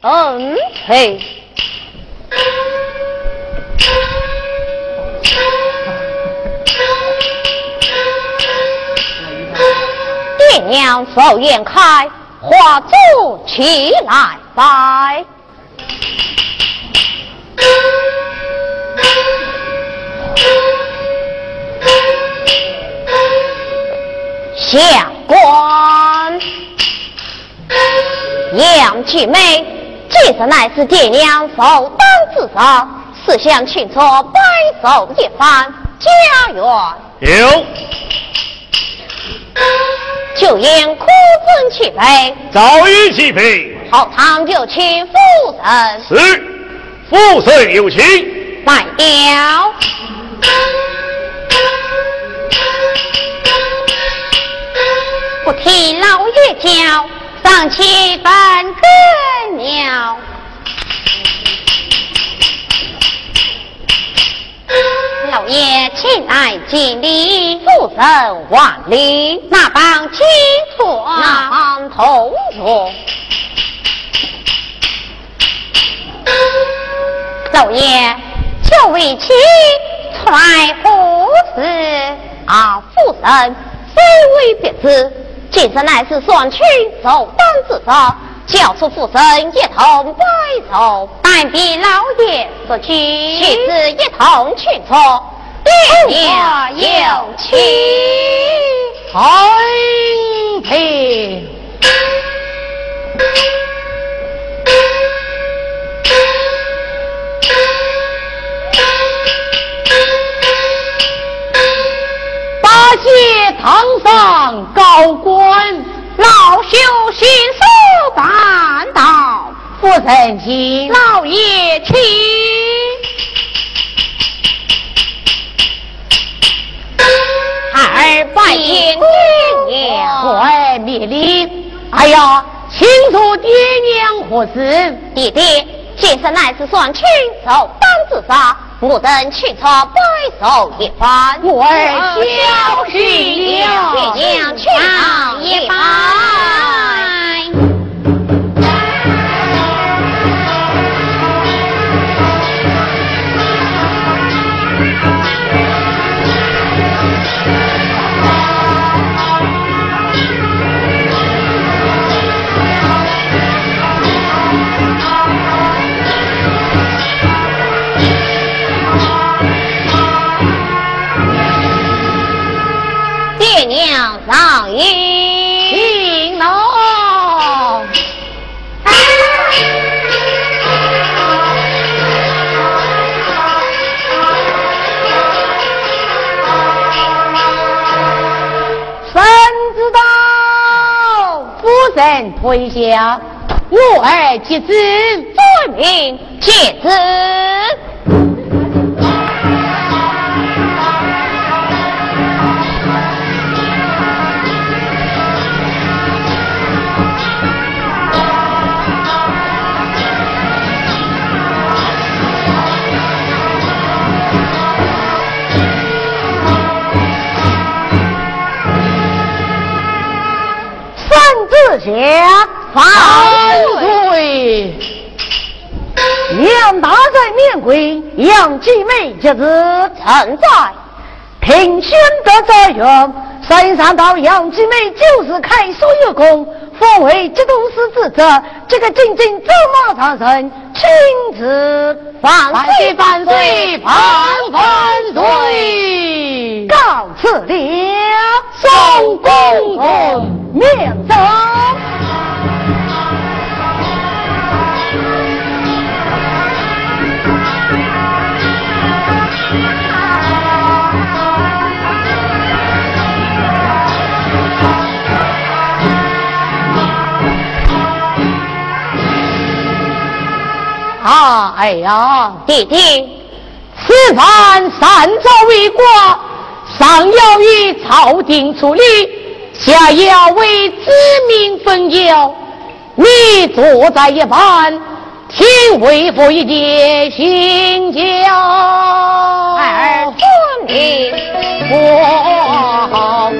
嗯，嘿。爹娘寿宴开，花烛起来拜。下官杨继梅，这次乃是爹娘首当之责，思想清楚，摆手一番，家园有。就应哭尊齐备，早已齐备。后堂就请夫人。是，夫人有请。来了。不听老爷教，上去办根鸟。老爷，请来敬礼，夫人万礼。那帮清楚，那帮同坐。老爷，就为妻出来何事？啊，夫人，非为别致，今日乃是双亲首当之责。叫出夫人一同拜寿，但比老爷所去，妻子一同去错，爹娘有妻，安平。谢堂上高官。老朽信手办到，夫人请，老爷请。二拜见爹娘，快灭礼！哎呀，清楚爹娘何事？弟弟，今生乃是双亲手当自杀，我等去朝拜寿一番。我儿小心了，爹娘去朝一番。夫人退下，我儿即子，遵命接旨。下万岁！杨大人面归，杨继梅今日臣在，平宣得载用，身上到杨继妹就是开所有功，奉为节度使之责。这个仅仅走马上任，亲自万岁万岁万万岁！告辞了，宋公公哎呀，弟弟，此番三朝为国，上要与朝廷处理，下要为子民分忧。你坐在一旁，听为父一点心教。儿遵命，我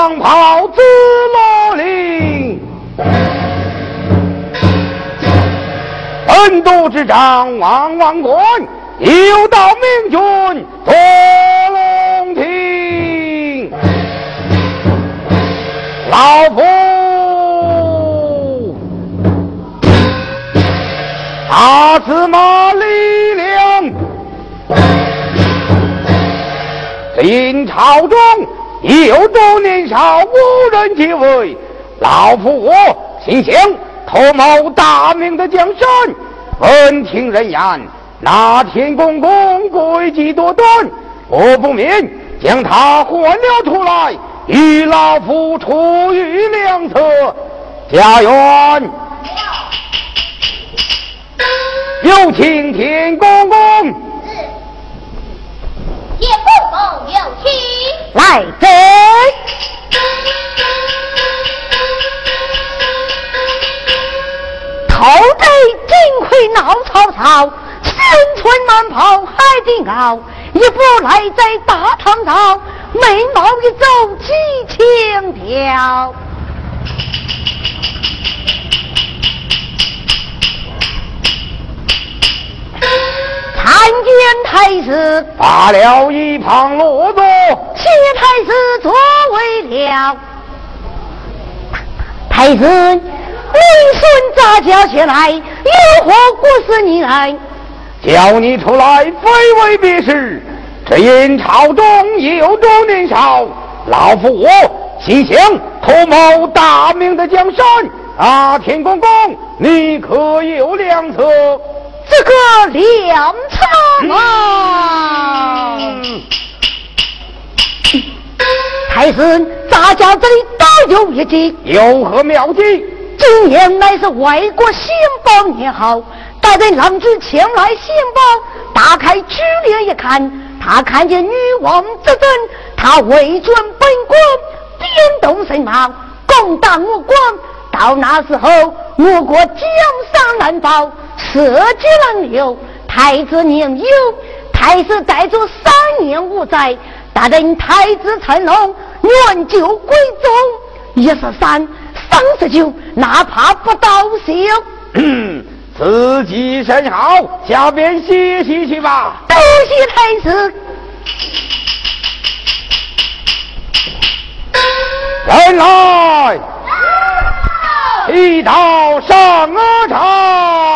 身穿蟒袍紫罗绫。本都之长王王冠，有道明君坐龙庭。老夫大司马李良。临朝中有中年少无人继位，老夫我心想图谋大明的江山。闻听人言，那天公公诡计多端，我不免将他唤了出来，与老夫出于两策。家园，有请天公公。叶公公有请，来贼！偷贼金盔闹曹操，身穿蟒袍海顶高，一步来在大堂上，眉毛一皱几轻飘。参见太子，罢了一旁落座，谢太师座位了。太师，名孙杂交前来，有何故事你来？叫你出来，非为别事，只因朝中有中年少，老夫我心想图谋大明的江山。啊，天公公，你可有良策？这个粮仓啊，太师，咱家这里倒有一计，有何妙计？今年乃是外国兴邦年号，待人郎君前来兴邦，打开珠帘一看，他看见女王执政，他为尊本官，颠动神马，攻打我国。到那时候，我国江山难保。社稷难留，太子年幼，太子带着三年无灾，待等太子成龙，元就归宗。一十三，三十九，哪怕不到休。自己甚好，下边歇息去吧。多谢太子。人来。一道上场。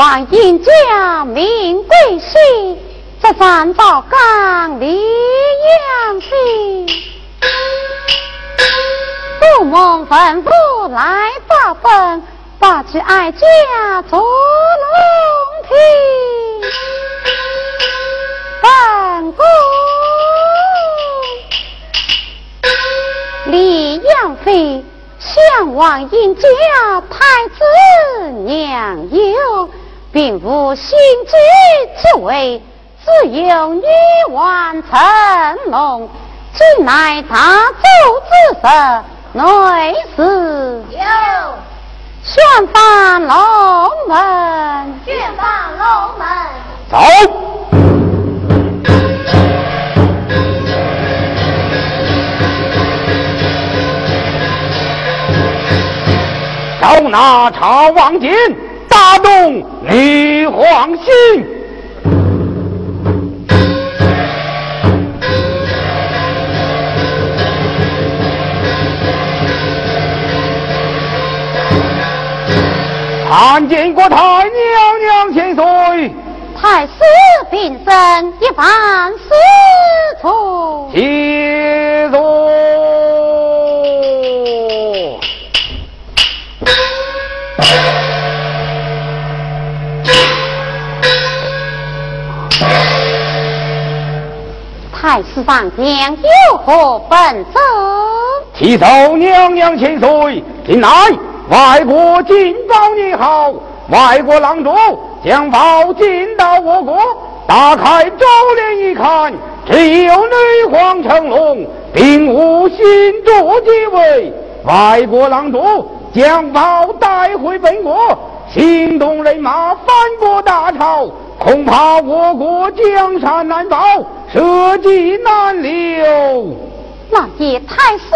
王英家名贵姓，这三宝岗李阳西，不蒙吩咐来报本，把去哀家做龙庭，本宫李阳妃。相望人家太子娘友，并无心机之位，只有女王成龙，今乃大周之神，内是有。宣翻龙门，宣翻龙门，走。招拿朝王金，打动女皇心。参见过太娘娘千岁，太师平身一番施宠，谢座。太师上将有何本奏？启奏娘娘千岁，近来外国进宝你好，外国郎中将宝进到我国，打开周帘一看，只有女皇成龙，并无新主继位。外国郎中将宝带回本国，行动人马反国大朝，恐怕我国江山难保。社稷难留，那也太师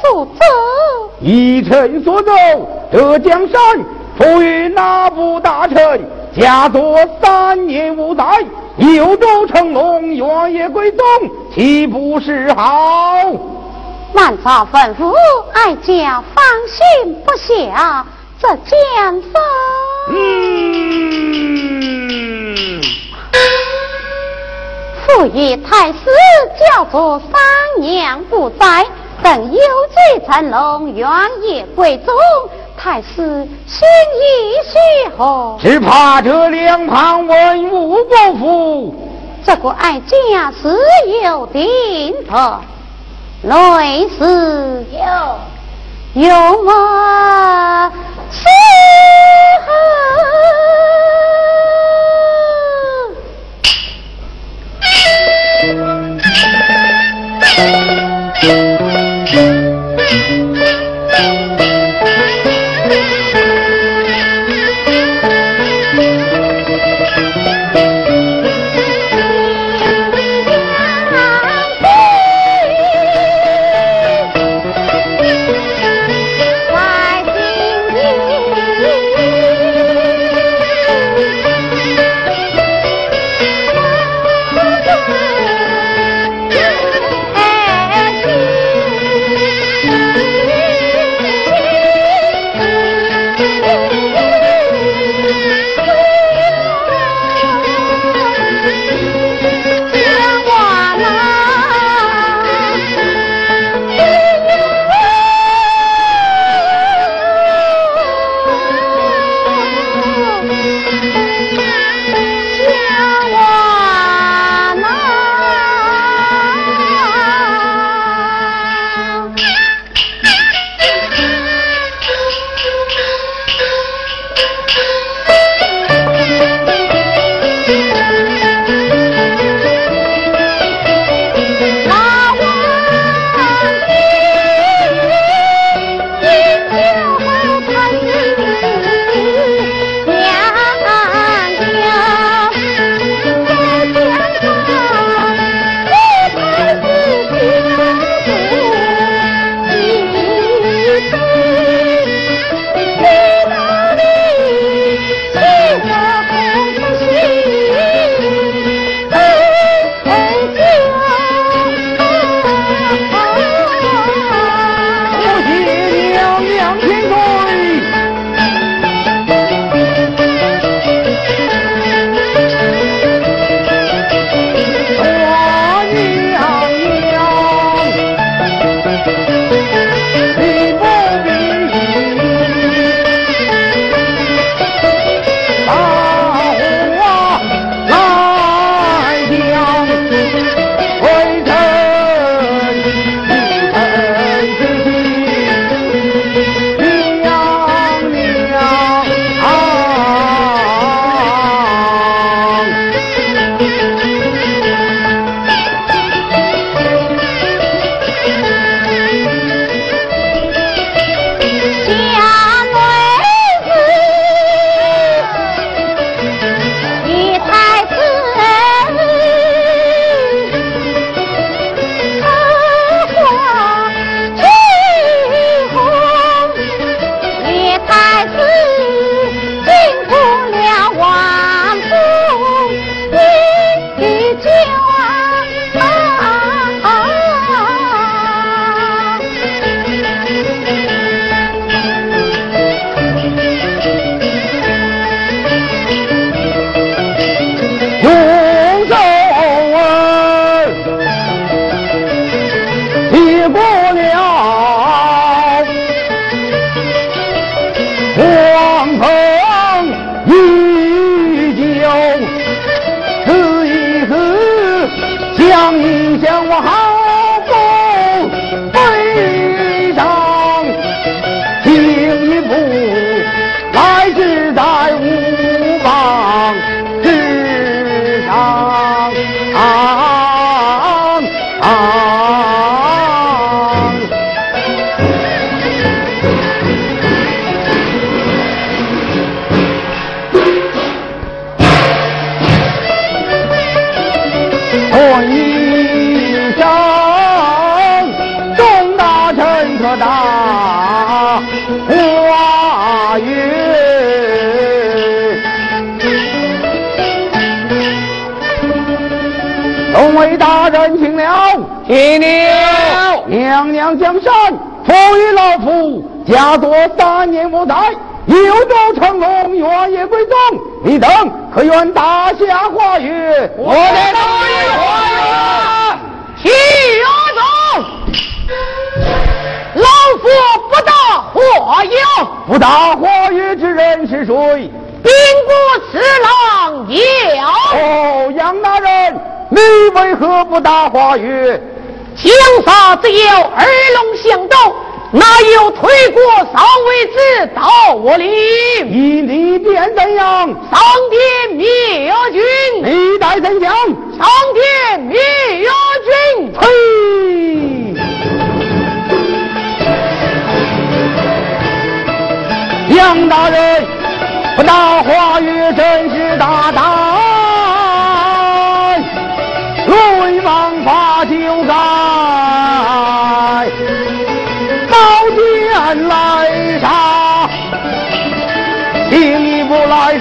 所奏。依臣所奏，这江山赋予哪部大臣家作三年五载，有州成龙，原野归宗，岂不是好？满朝吩咐，哀家放心不下这江山。嗯。父与太师叫做三娘不在，等有罪成龙，原野归宗。太师心意虚何？只怕这两旁文武不服。这个哀家是有定的，内侍有有我伺候。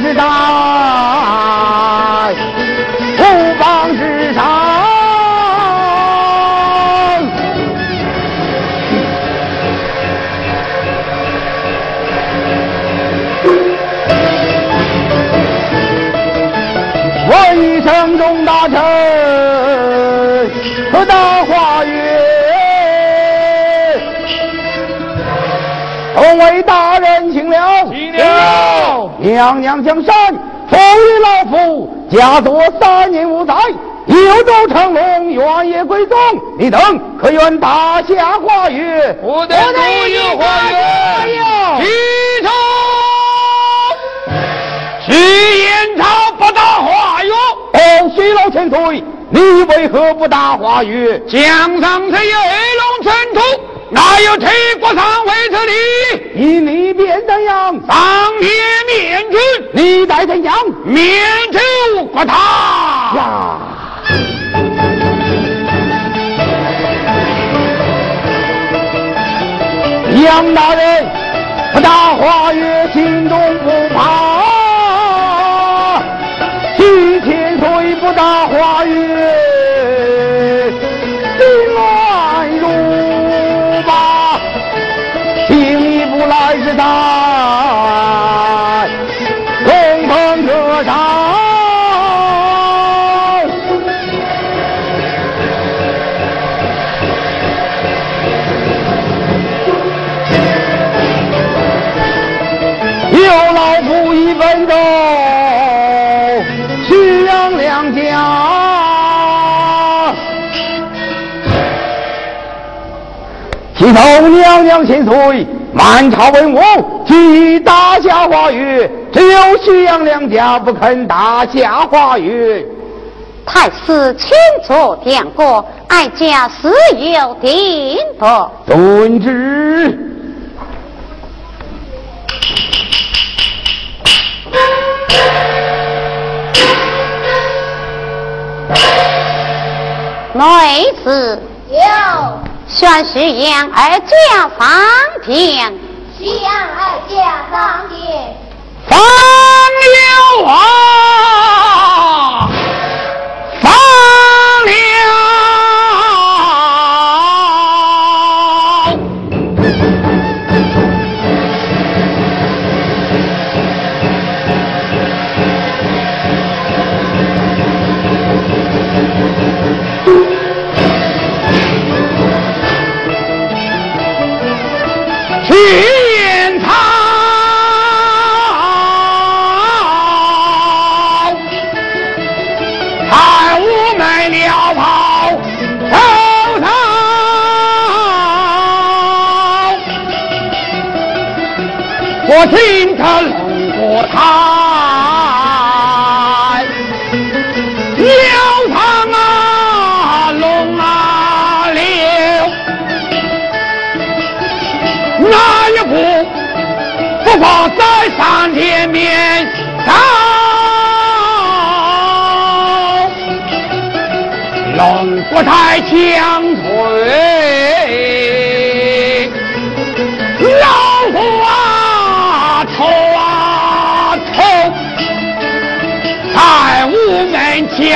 知道。了。娘娘江山赋予老夫家作三年无灾，有州成龙，原野归宗。你等可愿大侠花月？我等都有花园。启程。徐延超不打花园。哦，徐老前辈，你为何不打花月？江上虽有二龙尘土，哪有陈国上位之力？以你便怎样？上天面君，你待怎样？面主国他。呀！杨大人，不打花月，心中不怕。提头娘娘千岁，满朝文武提大侠花月，只有徐阳两家不肯大侠花月。太师请坐殿过，哀家自有定夺。遵旨。内侍有宣徐阳二家上殿，西洋二家上殿，放了啊！我听他龙国台，流淌啊龙啊流，哪一步不怕在上天面上？龙国台将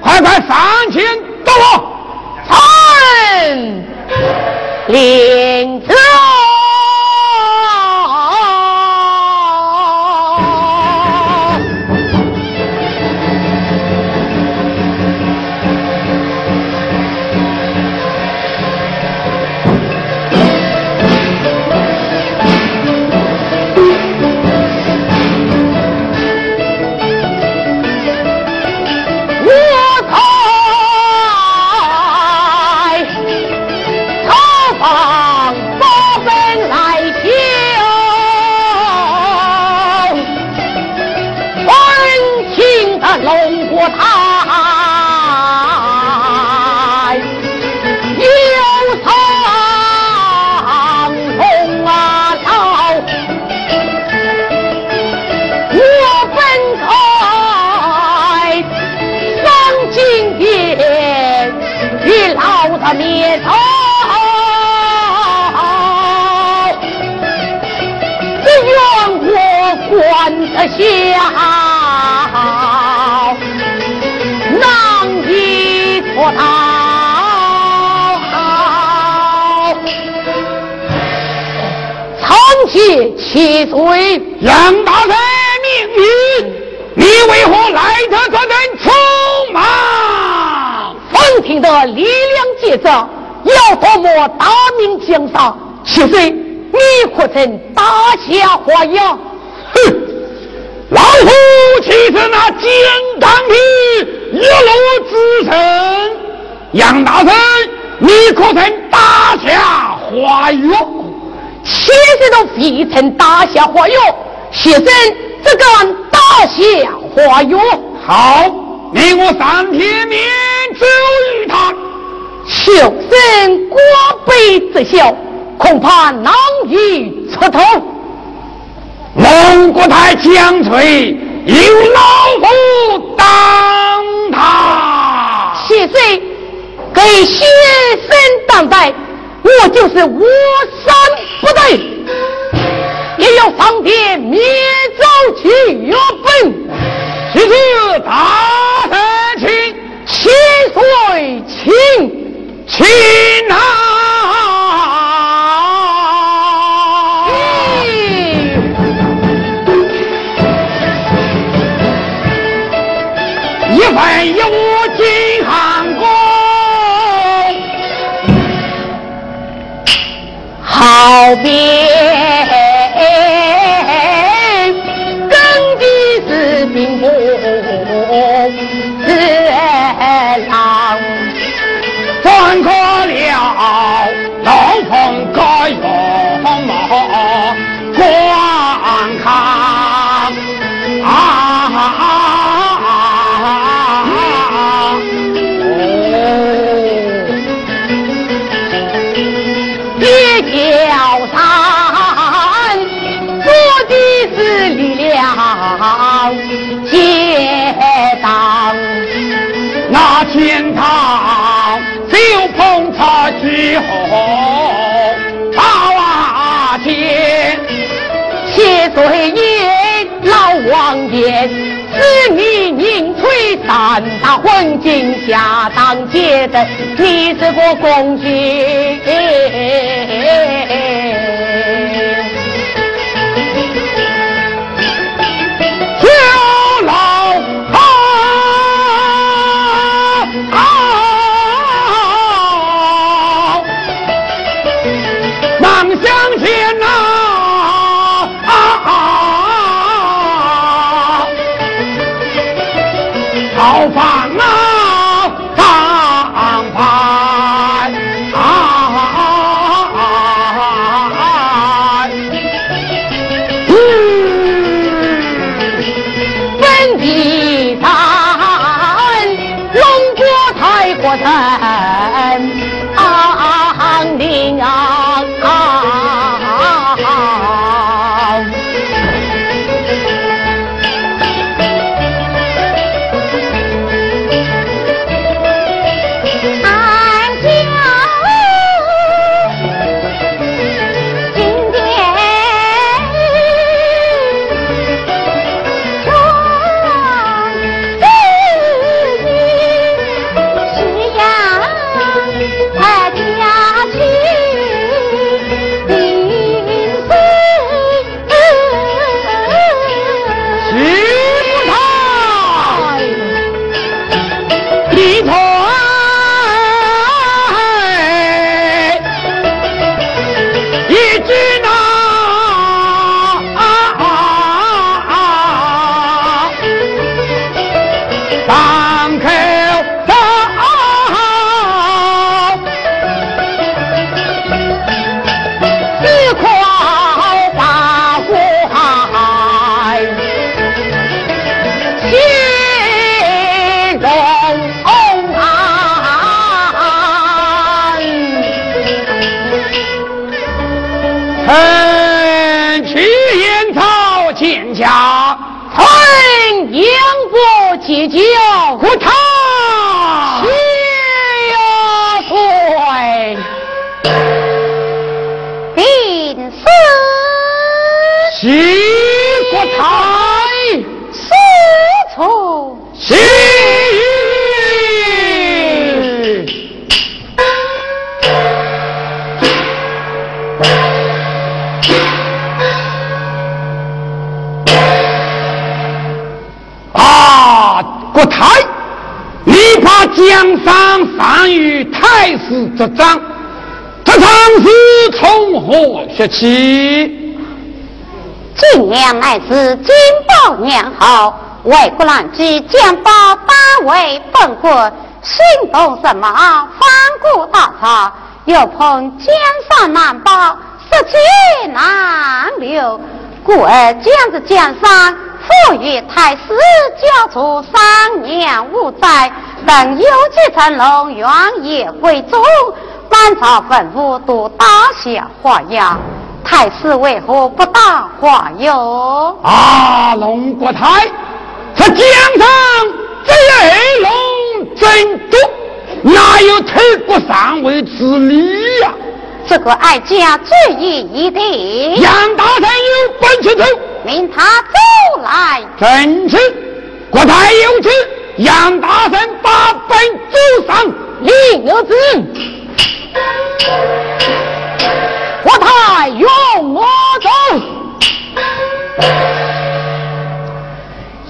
快快上前到我，臣领旨。七岁，杨大人命运，你为何来得这等匆忙？奉天的力量节奏，要夺么大明江山？七岁，你可曾大侠花样？哼！老夫岂是那金刚的一路之臣？杨大人，你可曾打下花样？七岁都非曾打下花勇，学生只敢打下花勇。好，你我三天面奏于他。学生过辈之小，恐怕难以出头。蒙古台将锤，有老夫当他。七岁给先生当代。我就是我山不对，也要上天灭走去月本。其次大圣请，七岁请，请啊！告别耕地是兵不是狼，转过了老风该用之后八天，谢岁爷老王爷，子女宁吹三大混金下当街的，你是个公举。太师执掌，这场是从何说起？今娘乃是金宝娘后，外国难机，将宝八位本国，心动什么？翻过大差，又碰江山难保，失去难留，故而将这江山。赋予太师交出三年五载，等有几层龙原也归宗，满朝文武都打下花押。太师为何不打花哟？啊，龙国太，这江上这二龙真多，哪有退国上位之理呀？这个哀家最意一定。杨大人有本事走。命他走来，正是国太有旨，杨大人把本走上，领儿子，国太用我走，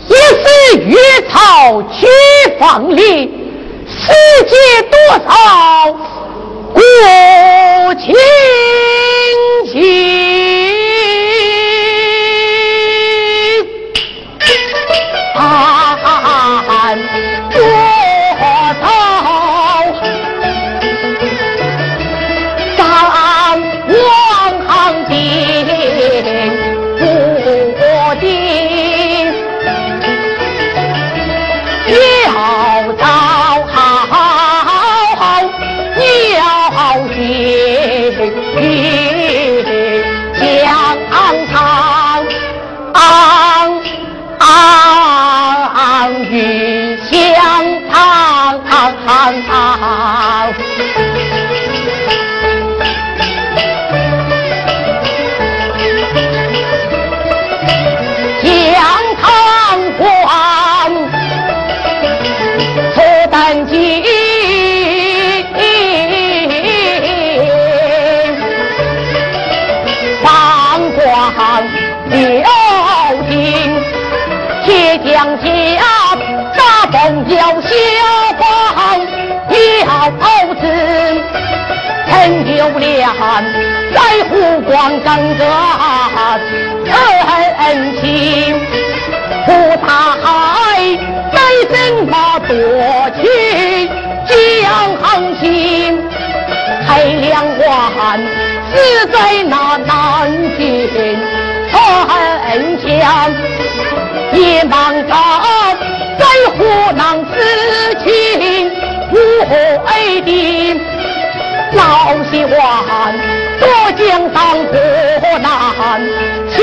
一是越朝去放力，世界多少国亲情。湖光跟着恩情，湖大海在什么多情江航行，海两岸是在那南京城墙，野蛮着在湖南之情。A 的老西关，我江上破难情，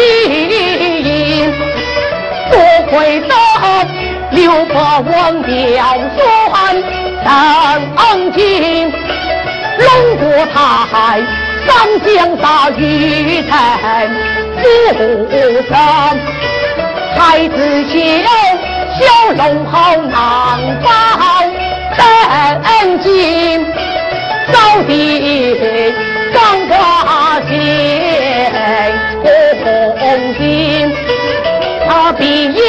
多亏得刘伯温调算登京，龙过台，上江大雨成浮生，太子秀。小龙好难保真经，扫地刚挂线红巾，他必要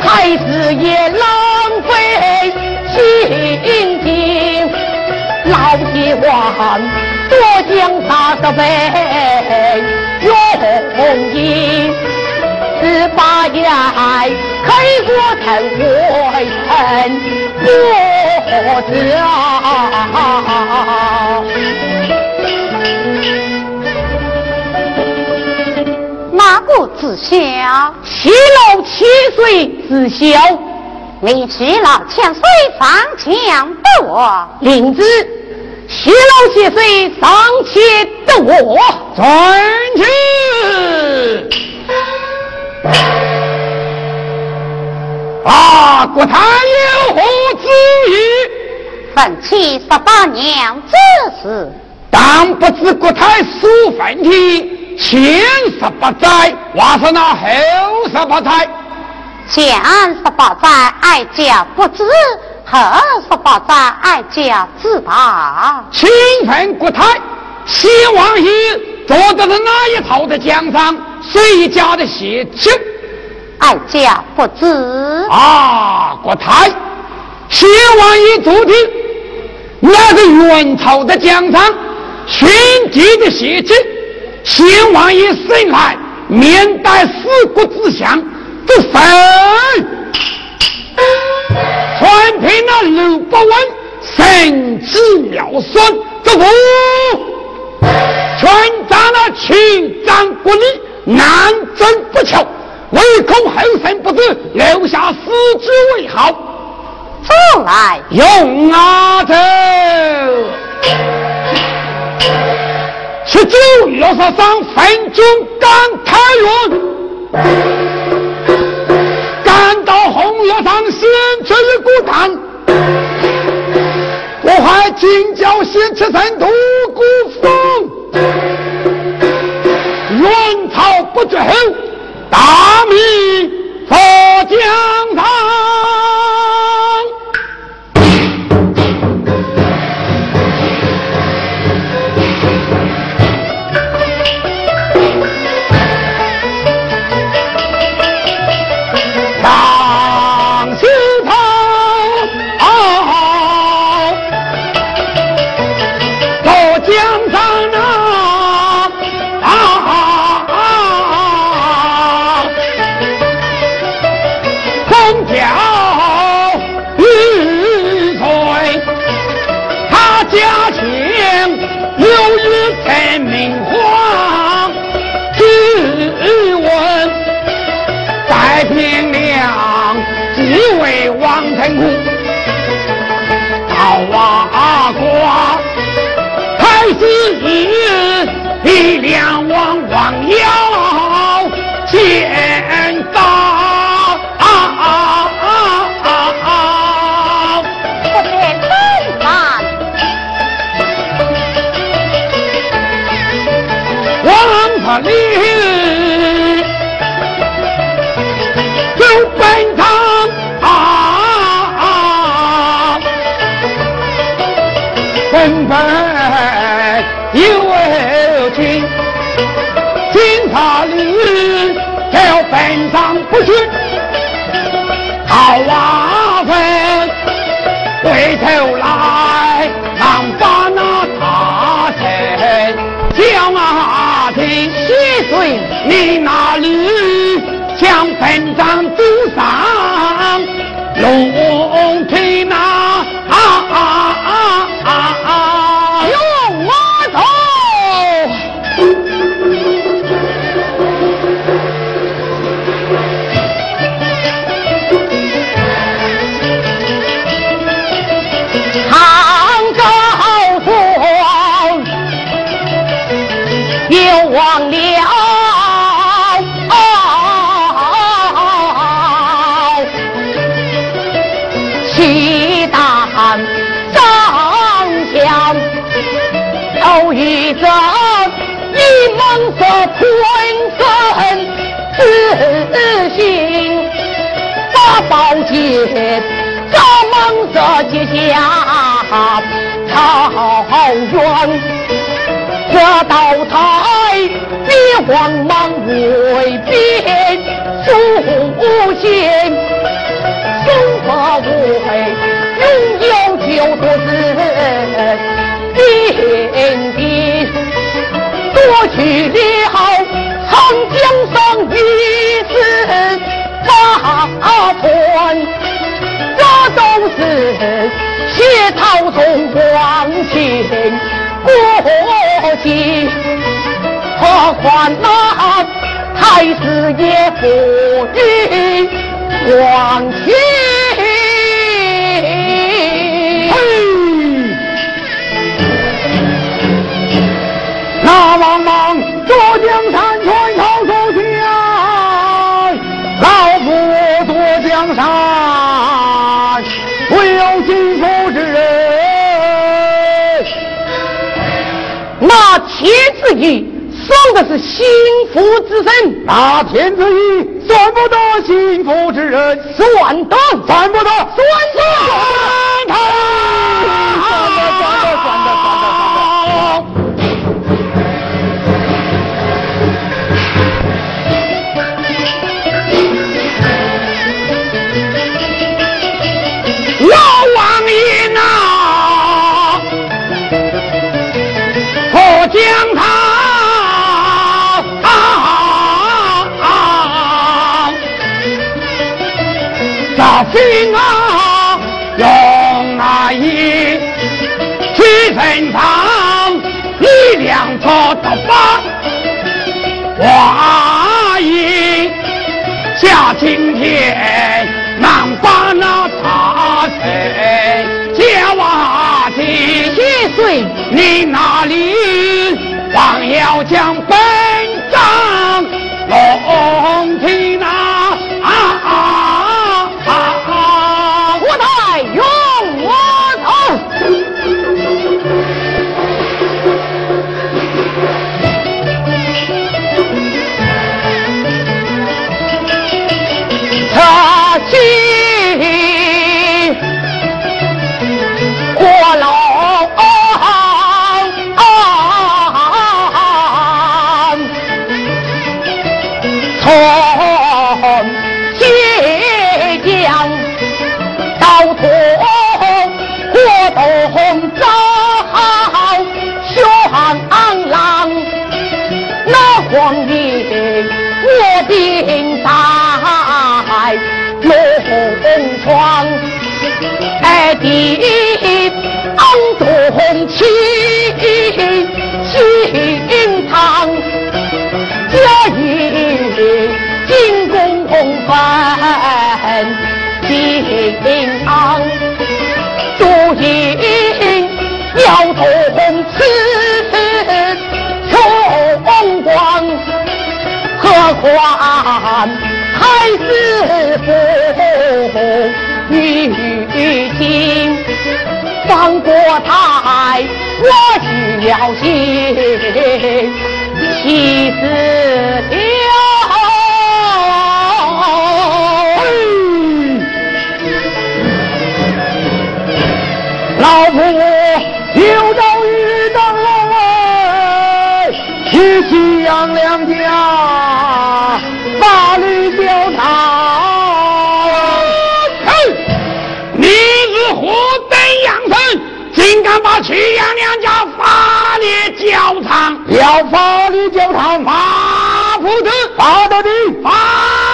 太子也浪费心情，老几万多将杀十倍用意。十八年开国成为臣国子啊！哪个知晓？七老七岁知晓。你七老千岁上前得我，领旨。七老七岁上前得我，遵旨。啊！国太有何旨意？奋起十八娘之事，但不知国太所分体前十八载，话是那后十八载？前十八载哀家不知，后十八载哀家知道。请问国泰，希王爷坐的是哪一套的江山？谁家的血亲？哀家不知。啊，国泰，先王爷昨天那是元朝的江山，宣帝的血亲。先王爷生来面带四国之祥，这神，全凭那刘伯温神机妙算，这不全仗那秦张国力。南征不巧，唯恐后生不知，留下死之为好。走来，用啊走。十九月十三，分军赶开元，赶到红月上先吃一锅汤，我还今朝先吃三毒骨风。元朝不绝后，大明梦色昆生自信，把宝剑照梦色结下草原。这道台比黄芒未变，苏仙松发无悔，拥有九多子点点，夺去了长江上一丝八寸，这都是血草中光前。过继，何况那太师爷不与往去。那茫茫坐江山川草树下，老夫坐江山，唯有金福之人。那天子意算的是幸福之身，那天子意算不得幸福之人，算得算不得，算得，算心啊，用那一去身上力量做到把话音下今天难把那大神家瓦的？你那里还要将地昂东起心堂，家业进宫分金堂，朱印要从此荣光，何况还是父。女亲放过台，我去了心，妻子了。老夫有朝一日当来，去西洋两家竟敢把曲阳两家法律教堂，要法律教场，罚不得，罚得的，罚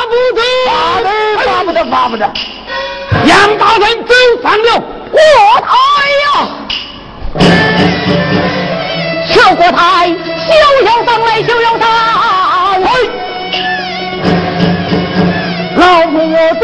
不得，罚得，罚不得，罚不得。杨大人走上了。国台呀，小国台，休要上来，休要上来。老夫我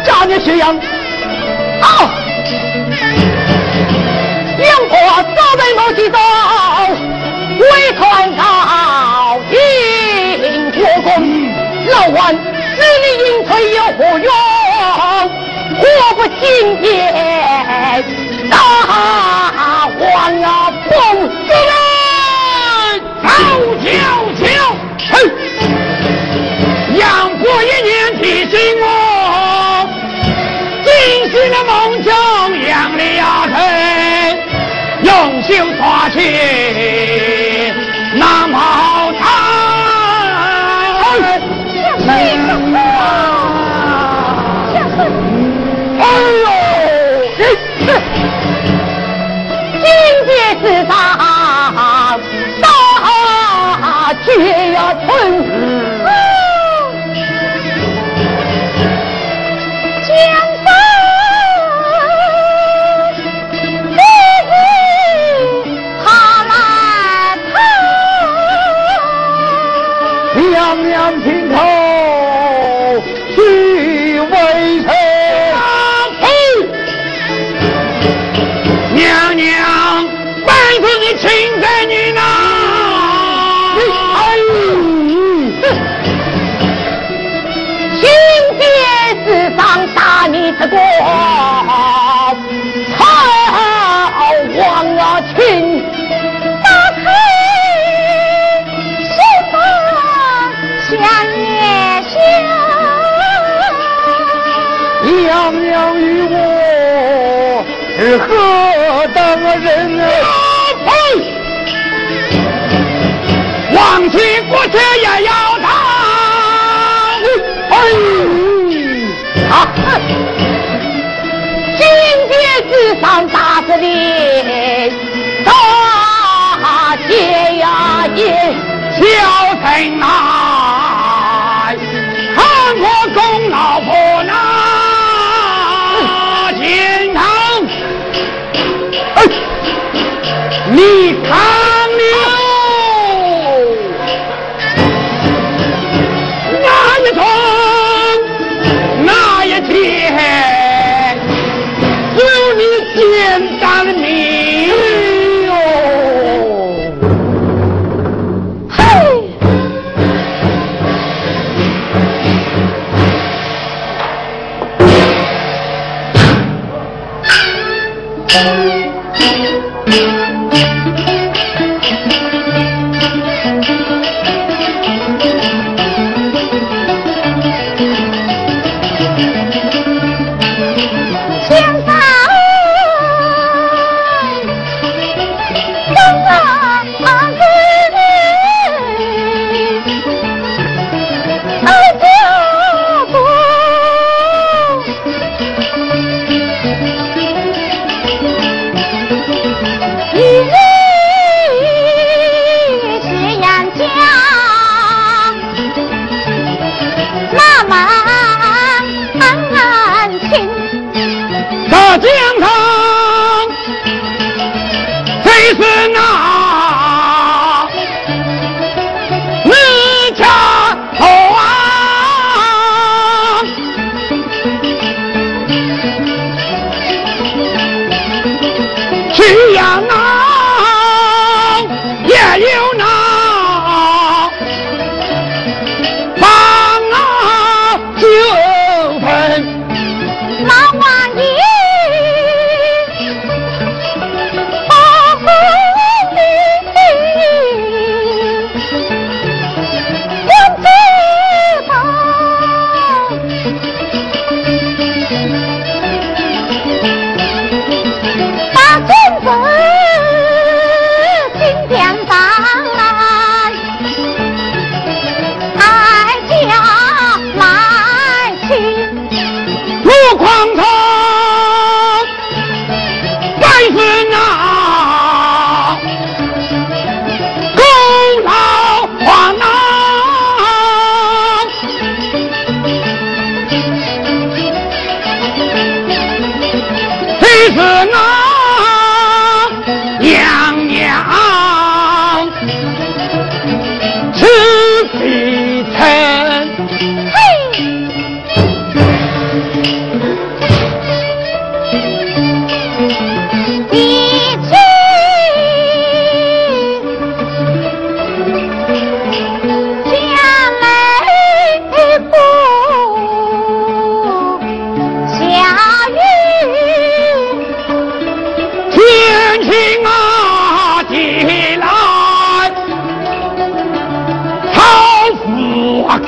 把我扎你血样。啊！杨过早在某地道，为传朝迎国公，老万死里隐退有何用？祸不惊天，大王啊，封死人，早叫叫，哼！杨过一念提醒我，了梦中杨丽丫头，用袖刷去那茅台。哎呦，今天是上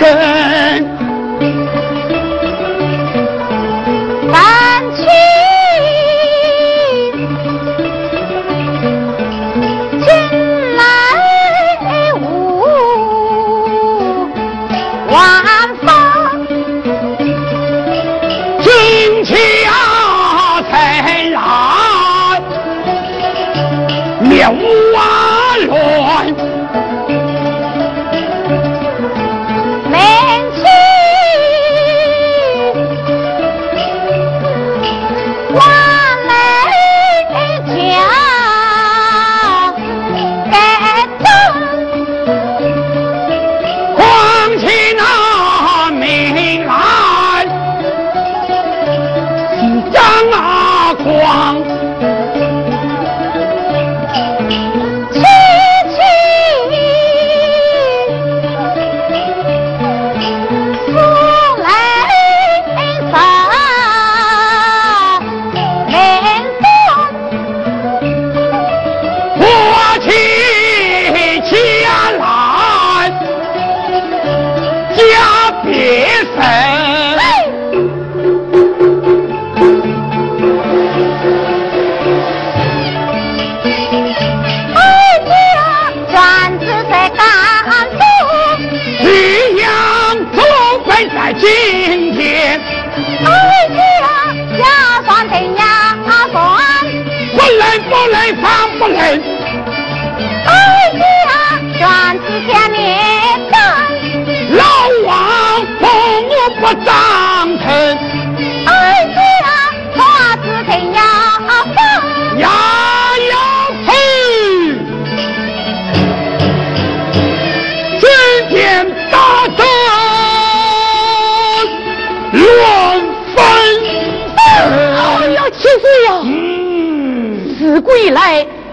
根。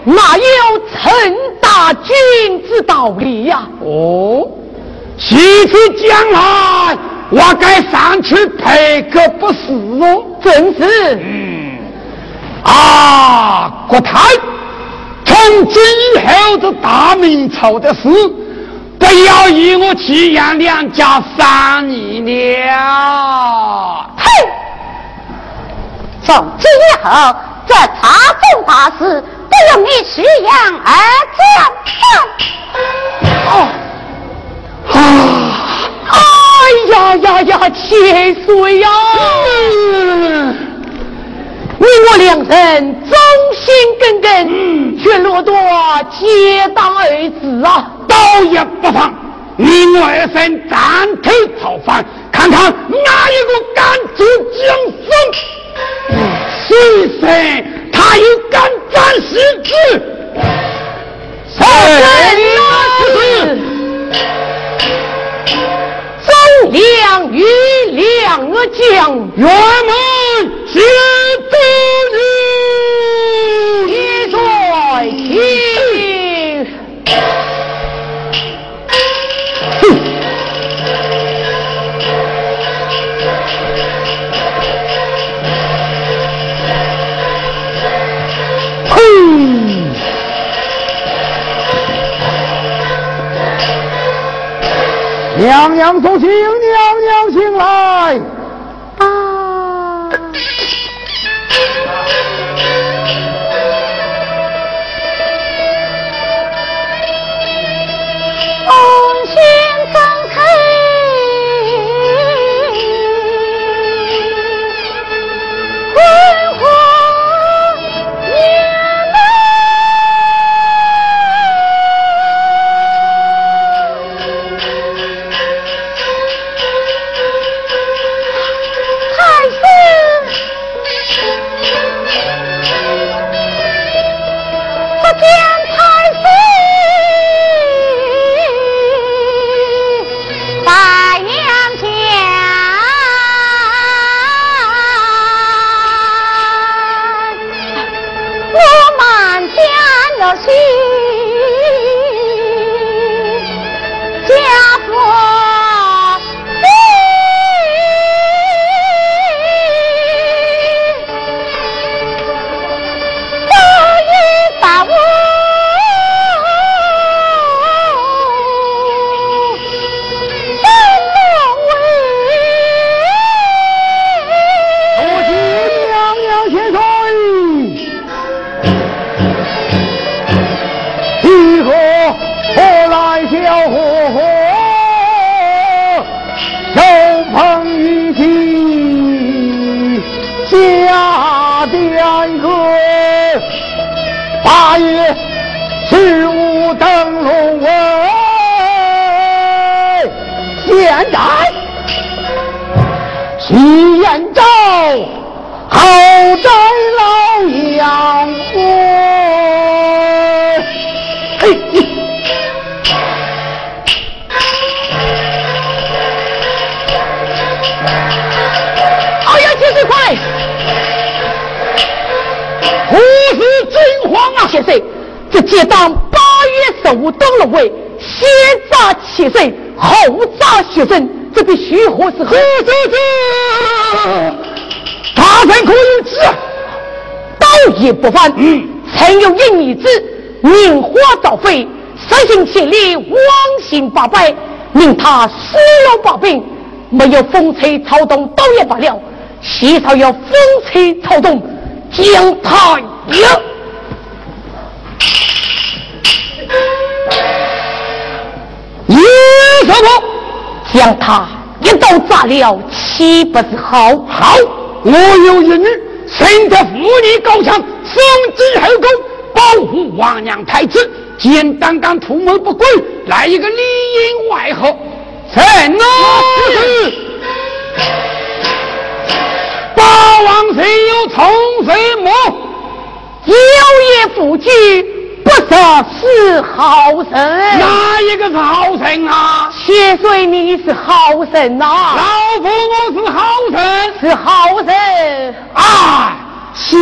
哪有陈大君之道理呀？哦，其实将来我该上去陪个不是哦，正是。嗯，啊，国太，从今以后这大明朝的事，不要与我祁阳两家商议了。嘿，从今以后。这茶宗大事不用你去养而讲。哦，啊！哎呀呀呀！千岁呀！你我两人忠心耿耿，却落得结党而治啊！倒也不妨，你我二人斩头讨饭，看看哪一个敢做江山。先生，他有敢斩世子，三人走。两与两个将，辕门接娘娘送信，娘娘醒来。不凡，嗯，曾有一女子，明火造废，三行千里，亡心八百，令他死了八病，没有风吹草动倒也罢了，西朝要风吹草动。将他一一什么？将他一刀炸了，岂不是好？好，我有一女，生得妇女高强，双击后宫，保护王娘太子。见刚刚图谋不轨，来一个里应外合，成啊！八王谁有从谁谋？有业夫君不杀是好人。哪一个是好人啊？千岁你是好人呐！老夫我是好人，是好人啊！小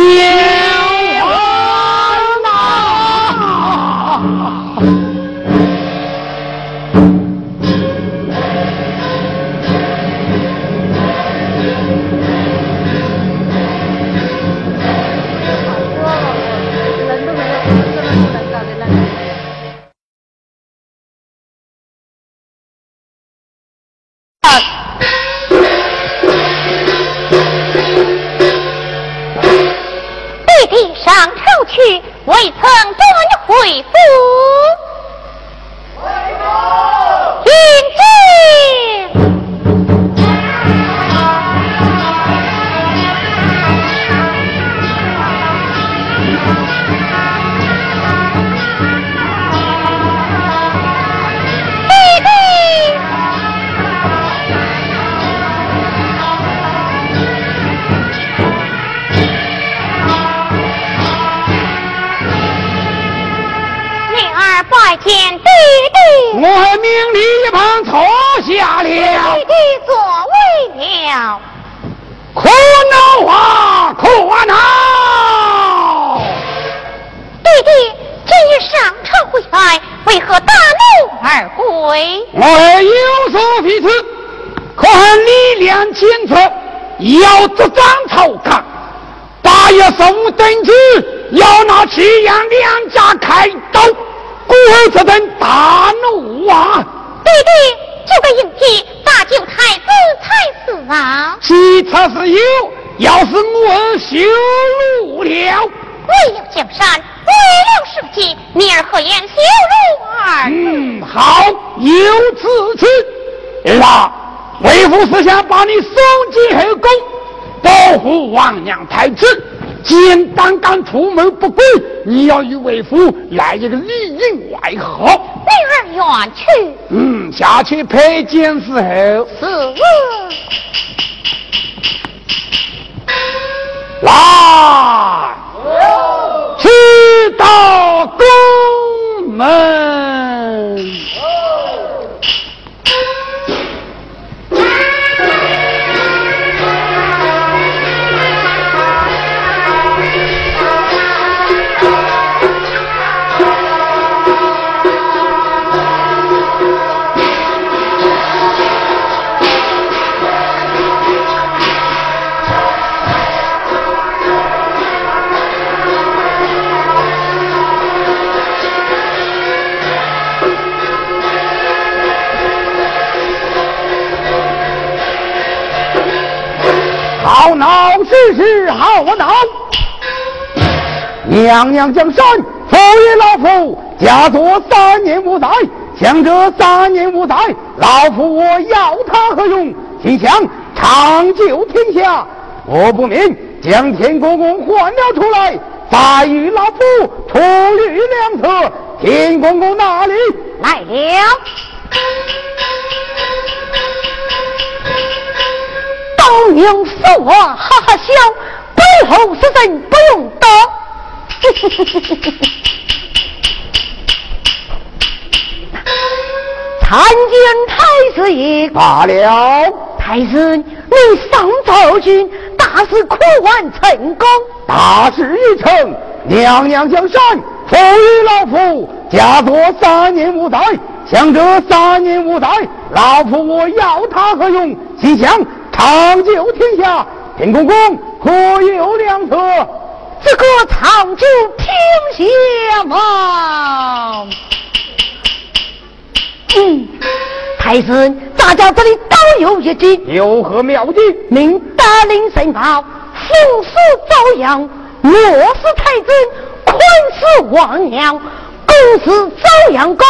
了。弟弟作为了。可恼啊！可恼！弟弟今日上朝回来，为何大怒而归？我有所批次，可恨李亮监测，要执掌朝纲。八月十五登基，要拿祁阳两家开刀。故而这等大怒啊！弟弟，这个应急大舅太子才是啊！其他是有，要是我儿羞辱了，为了江山，为了社稷，你儿何言羞辱儿？嗯，好，有此词。儿啊，为父是想把你送进后宫，保护王娘太子。既然刚刚出门不轨，你要与为夫来一个里应外合。女儿远去。嗯，下去陪见时候。是。来，去到宫门。好恼是是好恼，娘娘江山赋予老夫，家作三年无灾，想这三年无灾，老夫我要他何用？心想长久天下，我不免将天公公唤了出来，再与老夫处理两策。天公公哪里来了？东营说话哈哈笑，背后是人不用刀。参见太师爷。罢了。太师，你上朝军，大事可完成功。大事已成，娘娘江山赋予老夫，家作三年无灾。想这三年无灾，老夫我要他何用？心想长久天下，天公公可有良策？这个长久天下嘛。嗯，太师，大家这里都有一计，有何妙计？命大令神报，父死遭殃，我是太子，坤是王娘，公是朝阳公，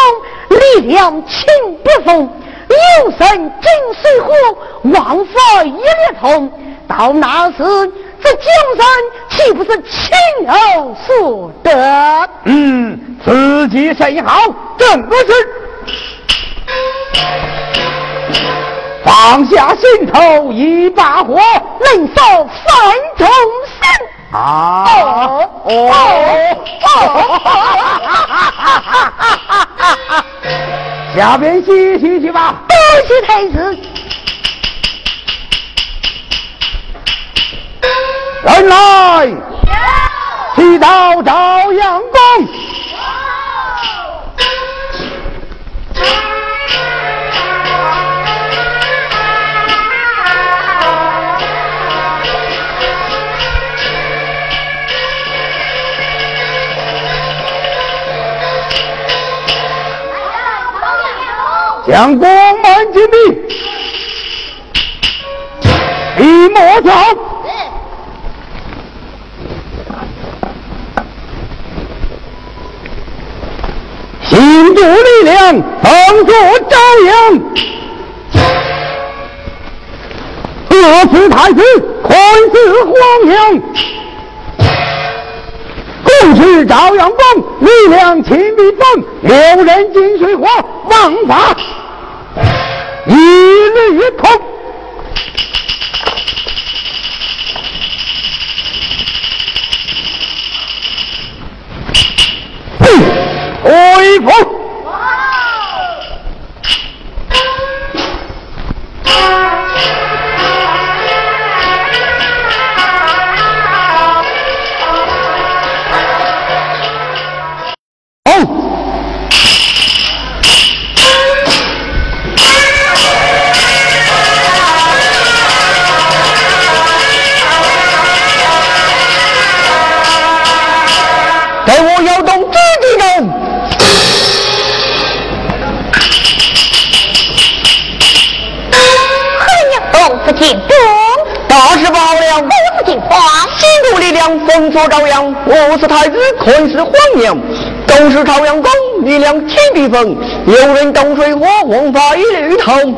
力量情不逢，有神金水火，王法一列通。到那时，这江山岂不是亲而所得？嗯，此计甚好，正不是。放下心头一把火，能烧三重山。啊！哦哦哦！下边洗洗去吧。多谢太子。人来，祈祷朝阳宫。将宫门紧闭，闭莫走。心主力量，封锁朝阳。各次太子，快似黄羊。共持朝阳宫，力量亲笔锋，六人金水火，王法。一律通，朝阳，我是太子，坤是皇娘，都是朝阳宫，力量亲笔锋，有人动水火，王法一律通。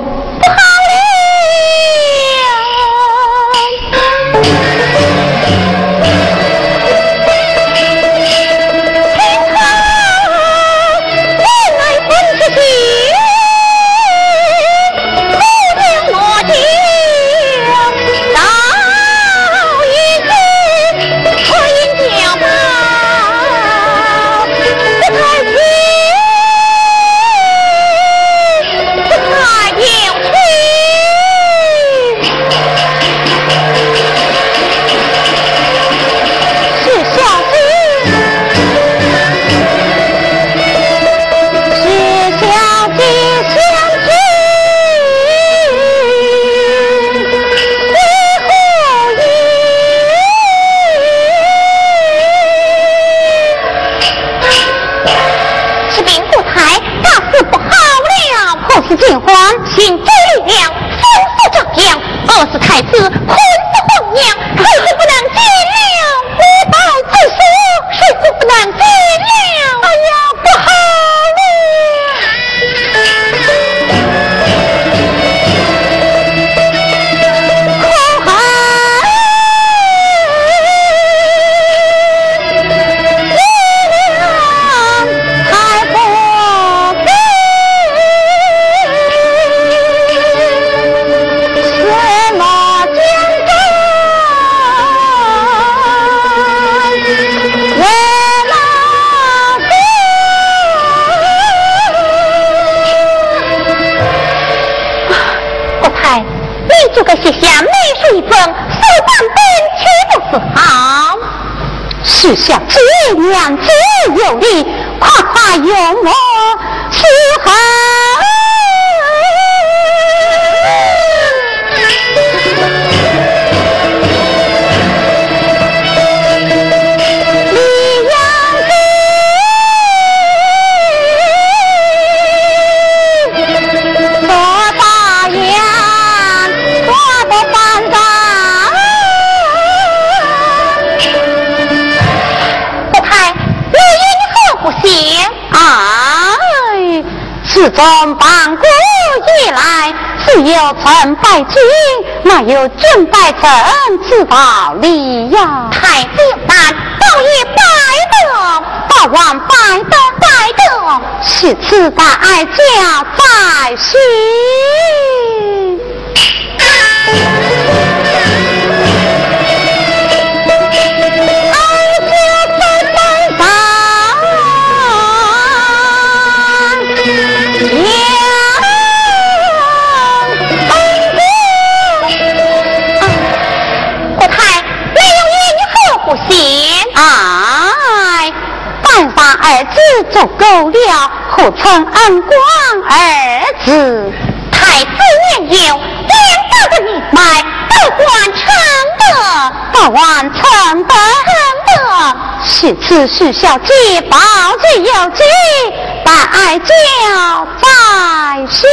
Xưa 写下美书一封，手办本却不是好。是小姐娘子有礼，快快用我从办国以来，只有臣拜君，哪有君拜臣之道理呀？太子难道也拜得，大王拜得拜得，是此大家在心。子足够了，何曾恩光儿子？太子年幼，连大的一脉都完成德，不完成德是此是小姐保之有之，待教在心。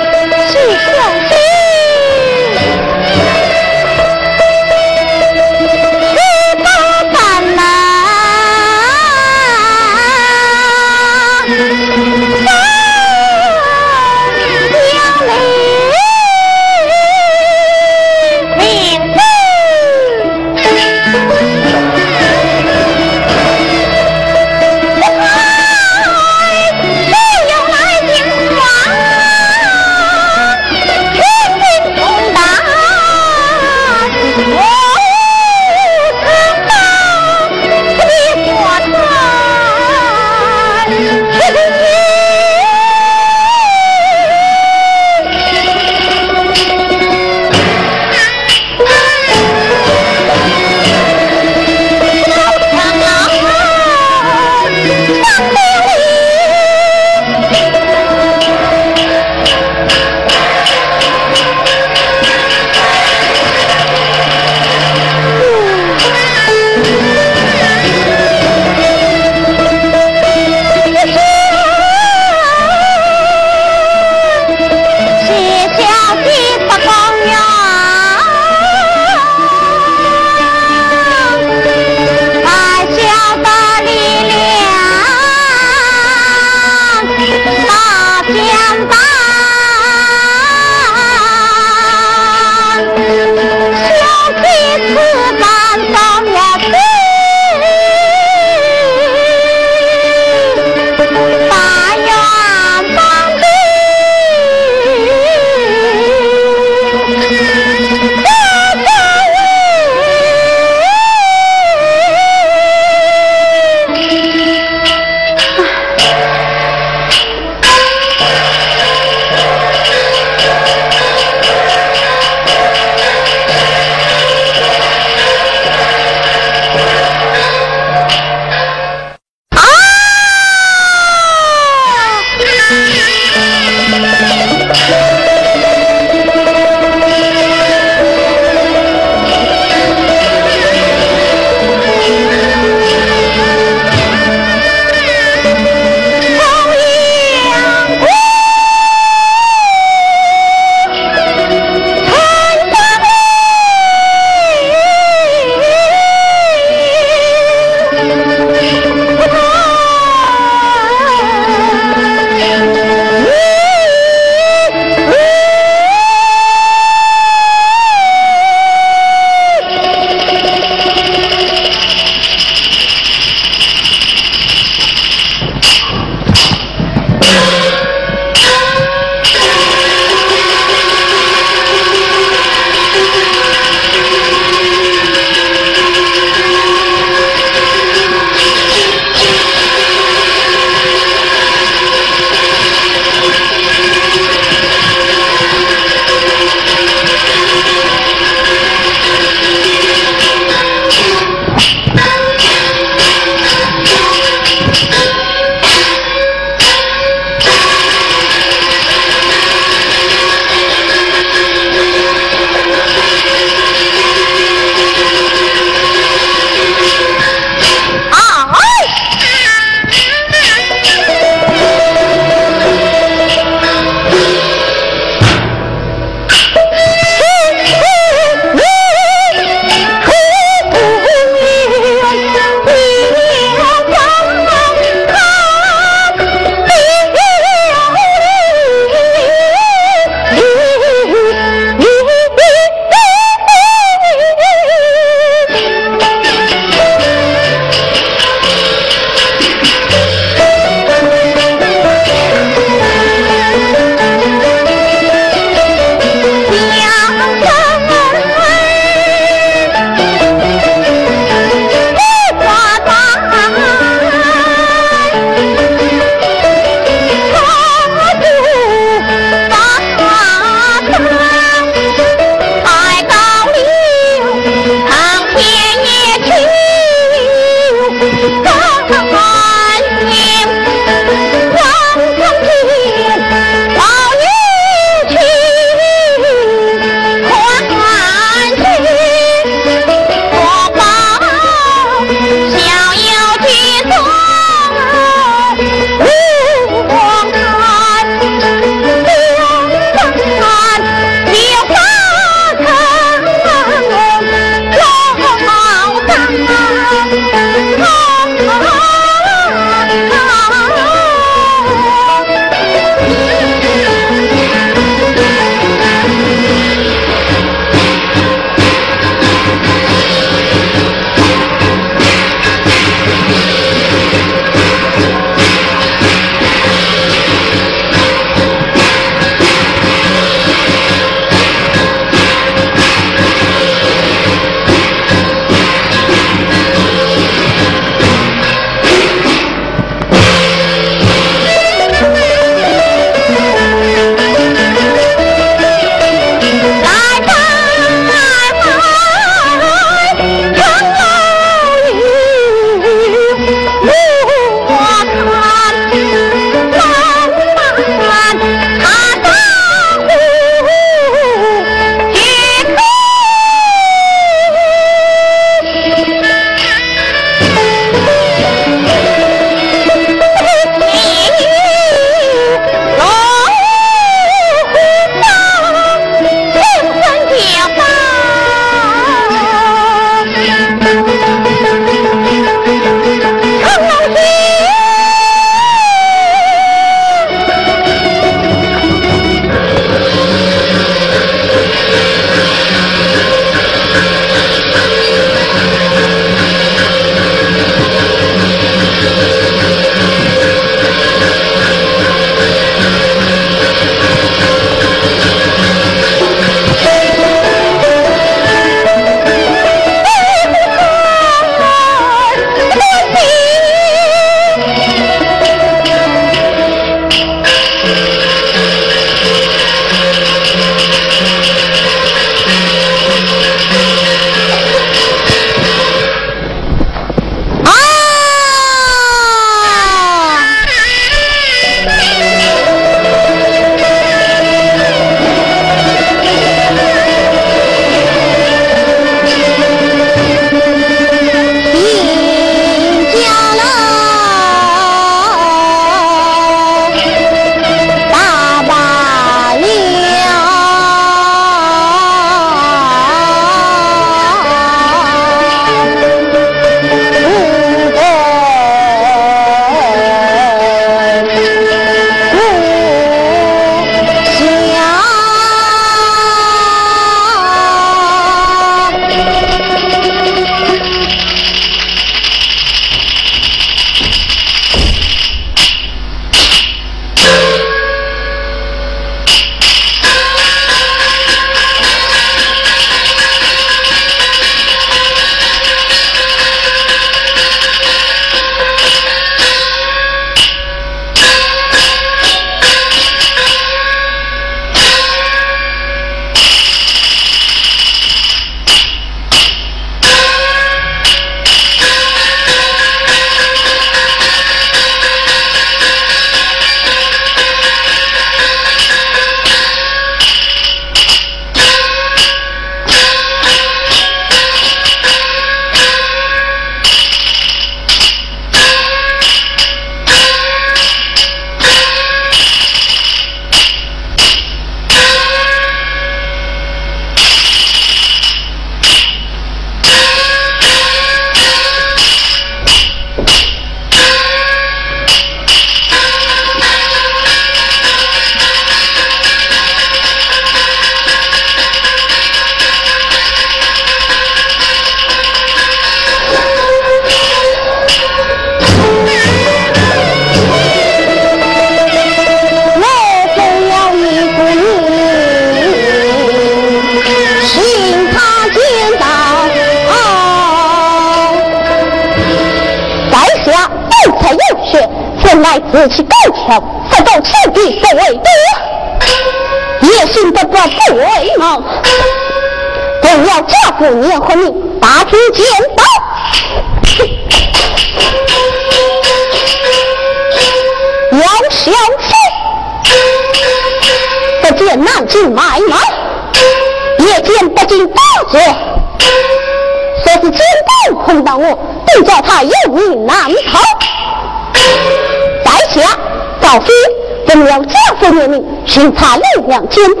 巡查六两千步。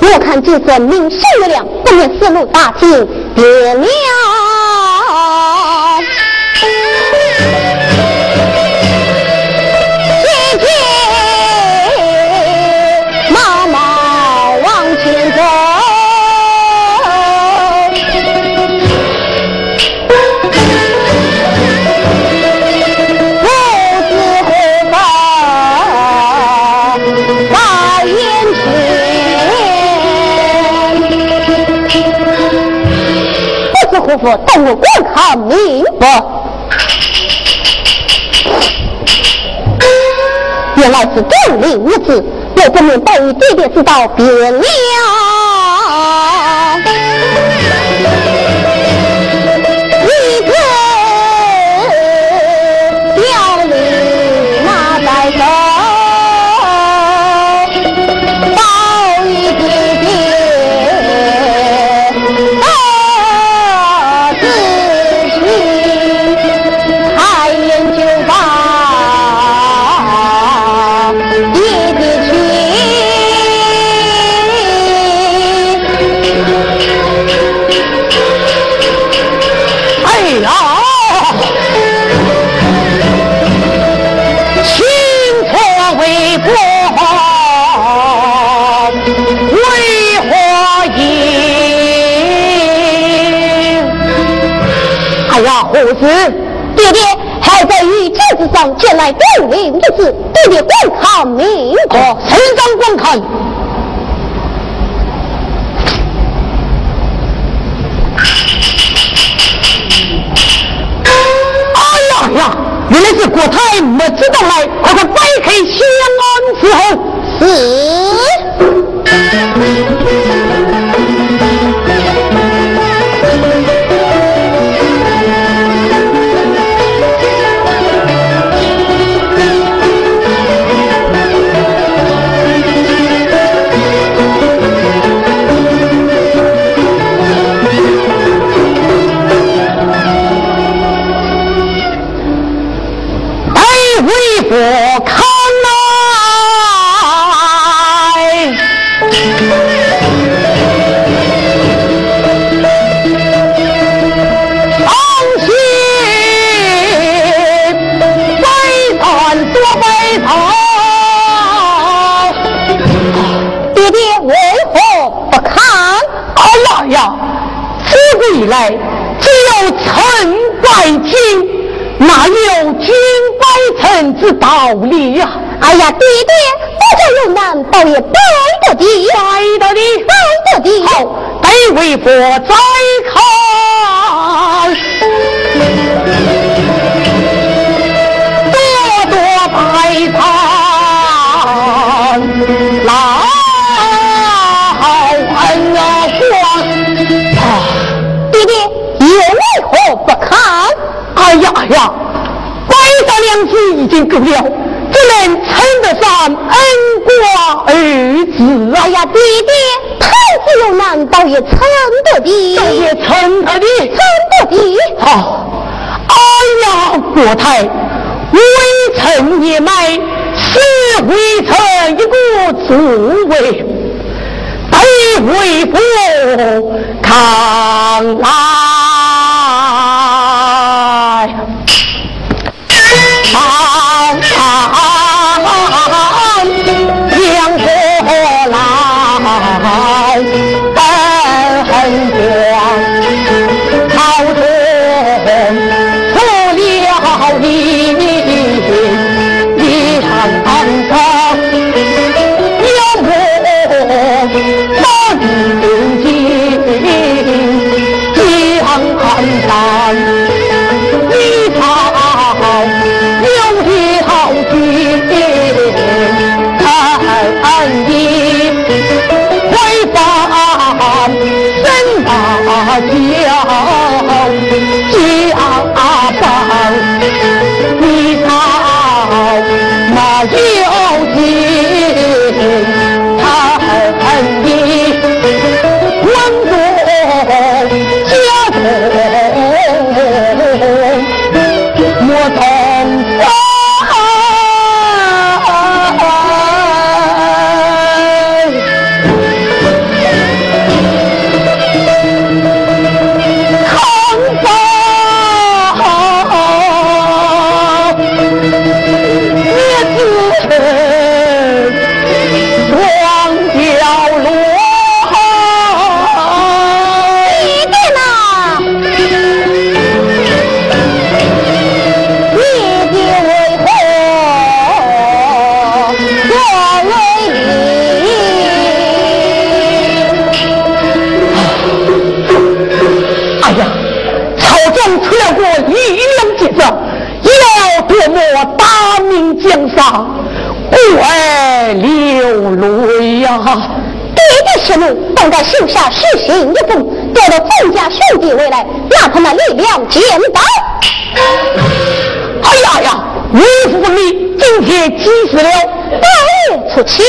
我看这是名声的亮，不免四路大惊，别了。我等我观看明白，原来是东陵无子，我不免带与爹爹知道别了。爹爹还在御轿之上见来东陵之子，爹爹观看明白，谁敢观看？哎呀呀！原来是国太没知道来，快快摆开相安伺候。是。道理呀？哎呀，爹爹，我这有难，倒也败得的，败得的，败得的。好，待为父再看，多多拜堂，老。不看，哎呀哎呀，白大娘子已经够了，怎能称得上恩瓜儿子？哎呀，爹爹，太子有难，倒也称得的，倒也称得的，称得的。好，哎呀，国太，微臣年迈，是微臣一个主位，得为父看来。你好，有的好见到。哎呀呀！岳父你今天几时了？八月初七。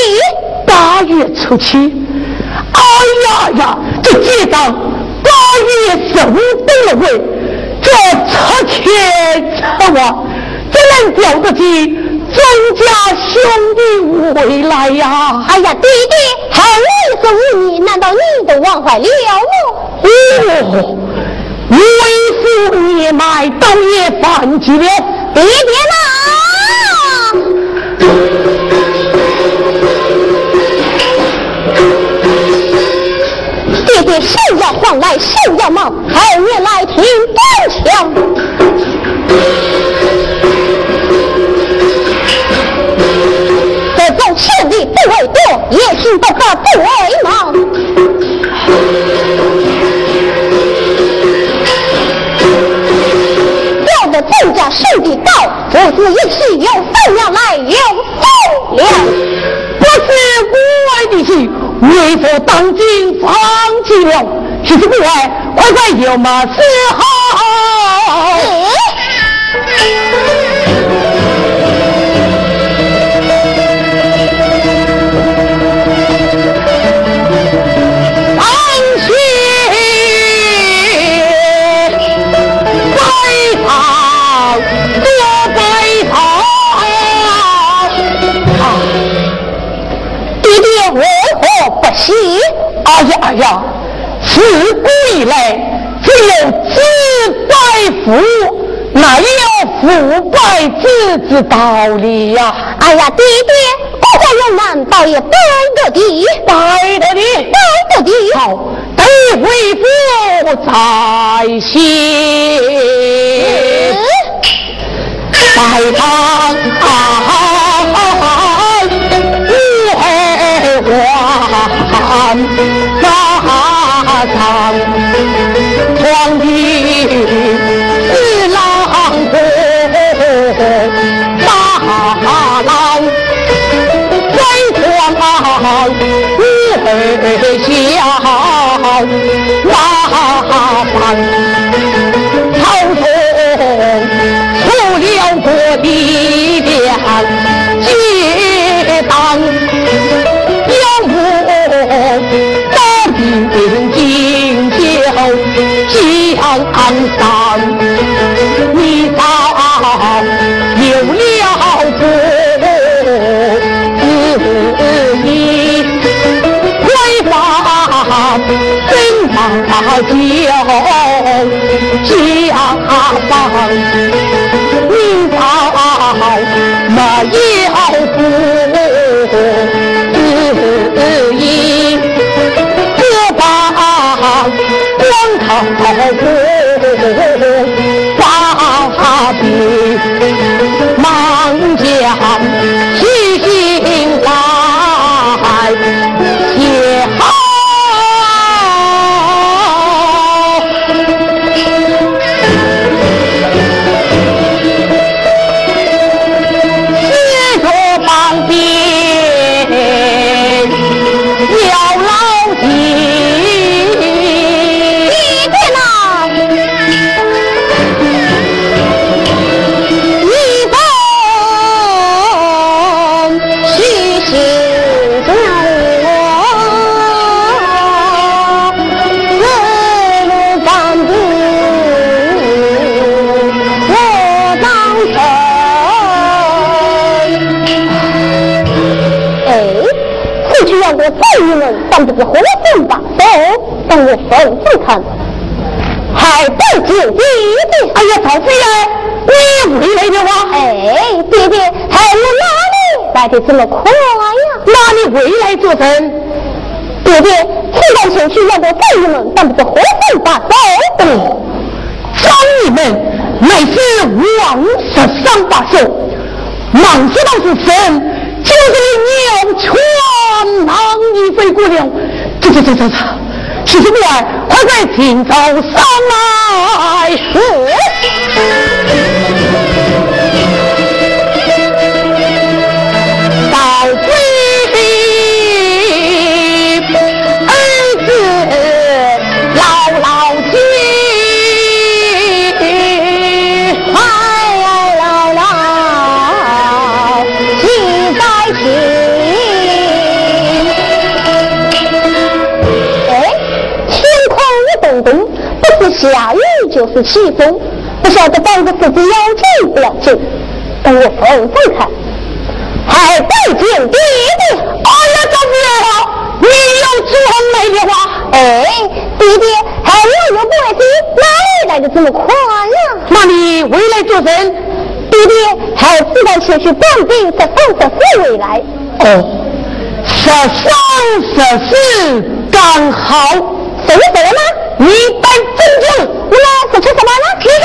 八月初七。哎呀呀！这街上八月十五登了会，这出钱出王，怎能叫得起庄家兄弟回来呀？哎呀，爹爹，还为十五年，难道你都忘怀了吗？哦，为父年迈，倒也犯忌了。爹爹呐！爹爹手要慌来手要忙，二月来听官腔。这走千里不为多，也行不法不为忙。要得自家兄弟到，父子一起有分量来有分量，不是国外的事。为何当今放弃了？其实不外，快快有马伺候。哎呀！自古以来，只有子拜父，哪有父拜子之道理呀？哎呀，爹爹，国家有难，倒也拜得的，拜得的，拜得的。好，得为父在先，拜堂家当不是火箭把手，等我手指看，还得救弟弟。哎呀，曹妃呀，你回来了吗？哎，弟弟，还有哪里来的这么快呀？哪里回来做甚？弟弟，请到前去要过战友们，当不是火箭把手。哦，战友们乃是王十三把手，忙知道是神。就是鸟全狼已飞过了，走走走走走，徐师官，快快请走上来。是。是奇风，不晓得当个是子要紧不要紧。等我缝缝看。还拜见爹爹！哎呀，丈夫，你有这美的话？哎，弟弟，还有有不哪里来的这么快呀？那你回来做甚？爹爹，还自然前去办兵，十三十四回来。哦，十三十四刚好。什么什么吗？你当真正，我吃什么呢？提着，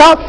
था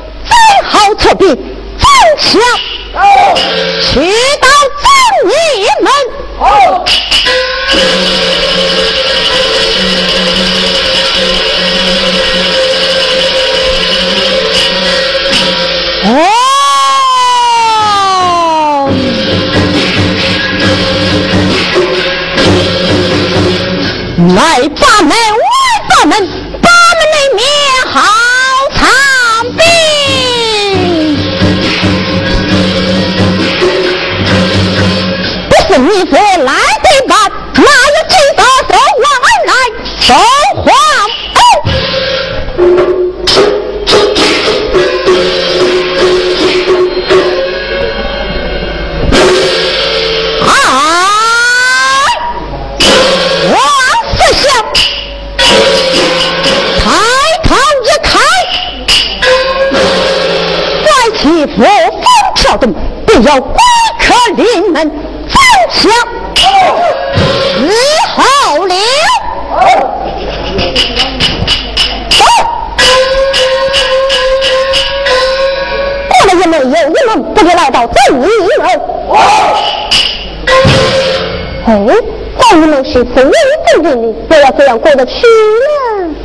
动，便要归客临门，放枪伺候了。过了一门又一门，不就来到正义门？哎，这一门是风雨正正的，我要这样过得去呢？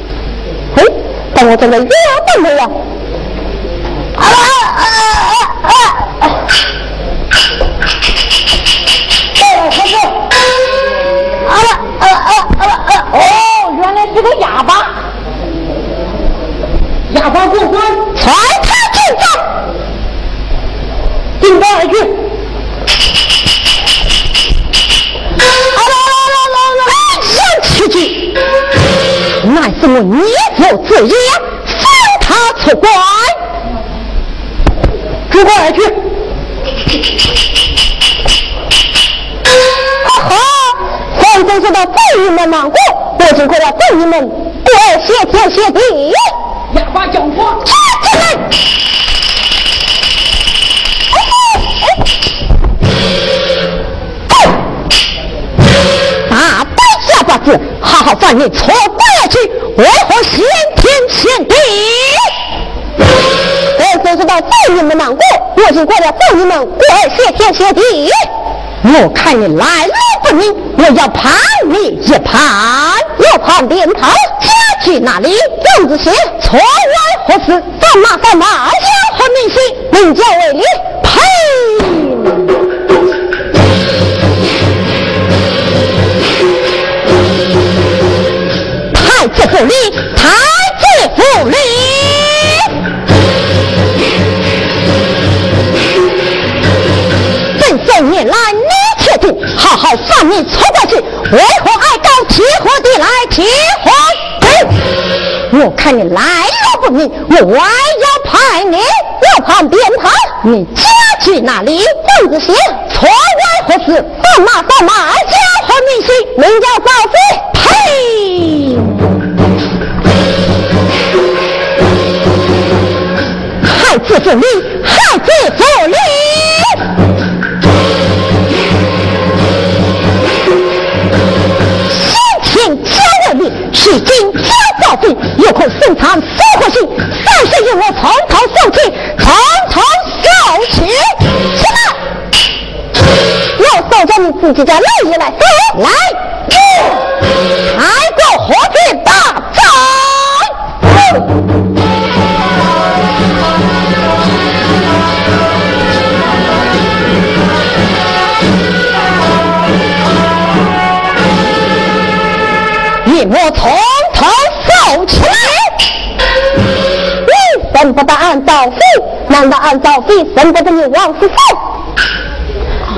哎，但我这个腰都没了。啊啊啊啊！哎，何子，啊啊啊啊啊！哦，原来是个哑巴，哑巴过关，传他进帐，进关而去。啊啦啦啦啦啦！上去去，乃是我孽父之言，放他出关。出关而去。啊哈！反正说到正义门难过，我经过了正义门，谢天谢地。哑巴讲话，进来。大胆下八字，好好犯你错过去，为何先天欠地？我真是到正义门难过，我就过了正义门，过谢天谢地。我看你来路不明，我要判你一盘。我判便堂家去哪里？样子些错来何事？干嘛干嘛？家和明星，名叫为你呸！太子府里，太子府里。这些年来，你确定好好放你错过去，为何爱到提火地来提火地？我看你来路不明，我还要派你，我判便堂，你家去哪里？样子些错外何事？放马放马，家和明星，名叫赵飞，呸！太子府里，太子府你，是今交造废，有空送他复活信，三十由我从头送起，从头送起，起来！我送着你自己家老爷来送来，开国和平大战！不得按照废，难道按照废生不得你王师傅？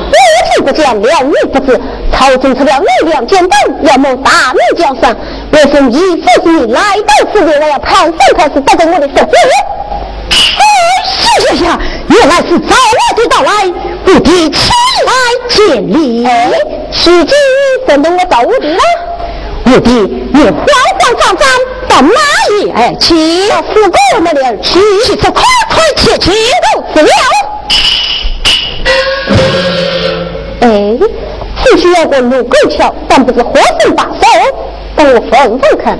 我听不见，了你不知。朝廷出了力量简单，要么大明江山。我奉义父之命来到此地，我要盘算才是，得到我的手机。哎，谢谢呀，原来是早我的到来，不敌前来见礼。是今怎么我到我的了？我的，你慌慌张张到哪里而去？到四姑那里而去，去这快快切切如此了。哎，只需要过路沟桥，但不是活神把手，等我问问看。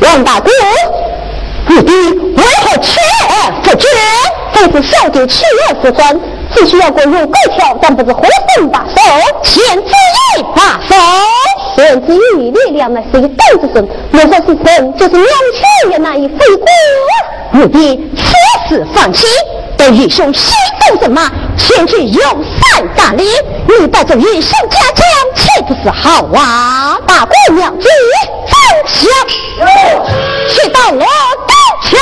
王大哥，你的为何锲而不决？这是小弟锲而不专，只需要过路沟桥，但不是活神把手，限制一把手。限制于力量乃是一斗之神，若说是神，就是两千也难以飞过。你的此事放弃，对义兄西走神马，前去有三大礼，你带着义兄家将，岂不是好啊？大姑娘举放下，去到我高桥。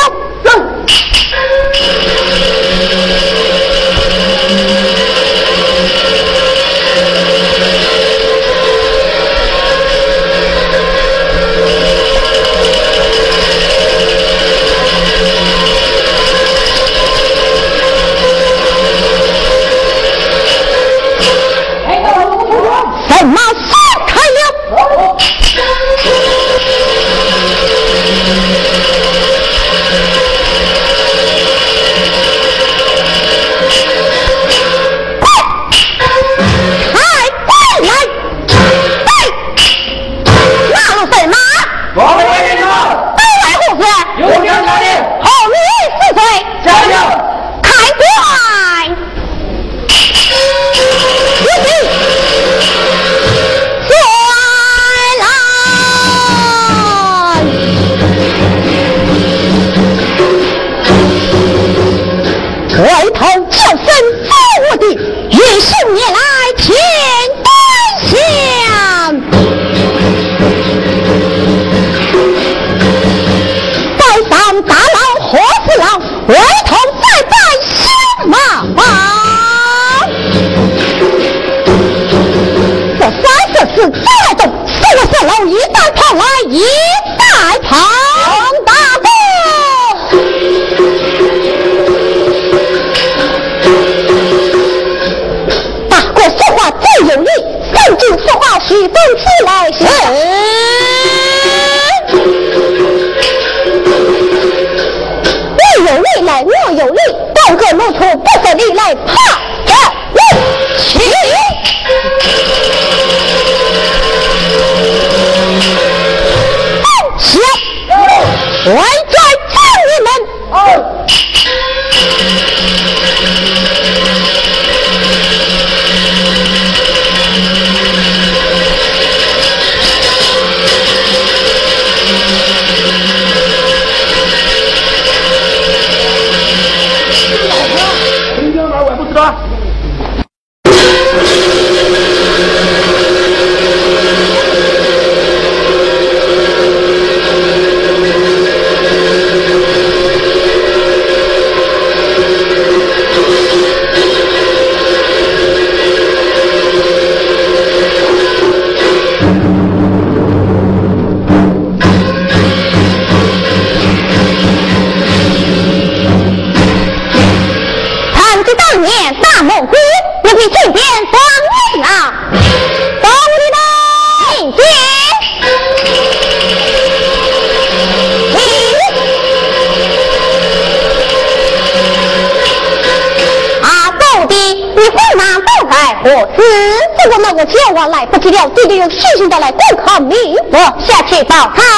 弟弟有信心的来观看你我下去报。他。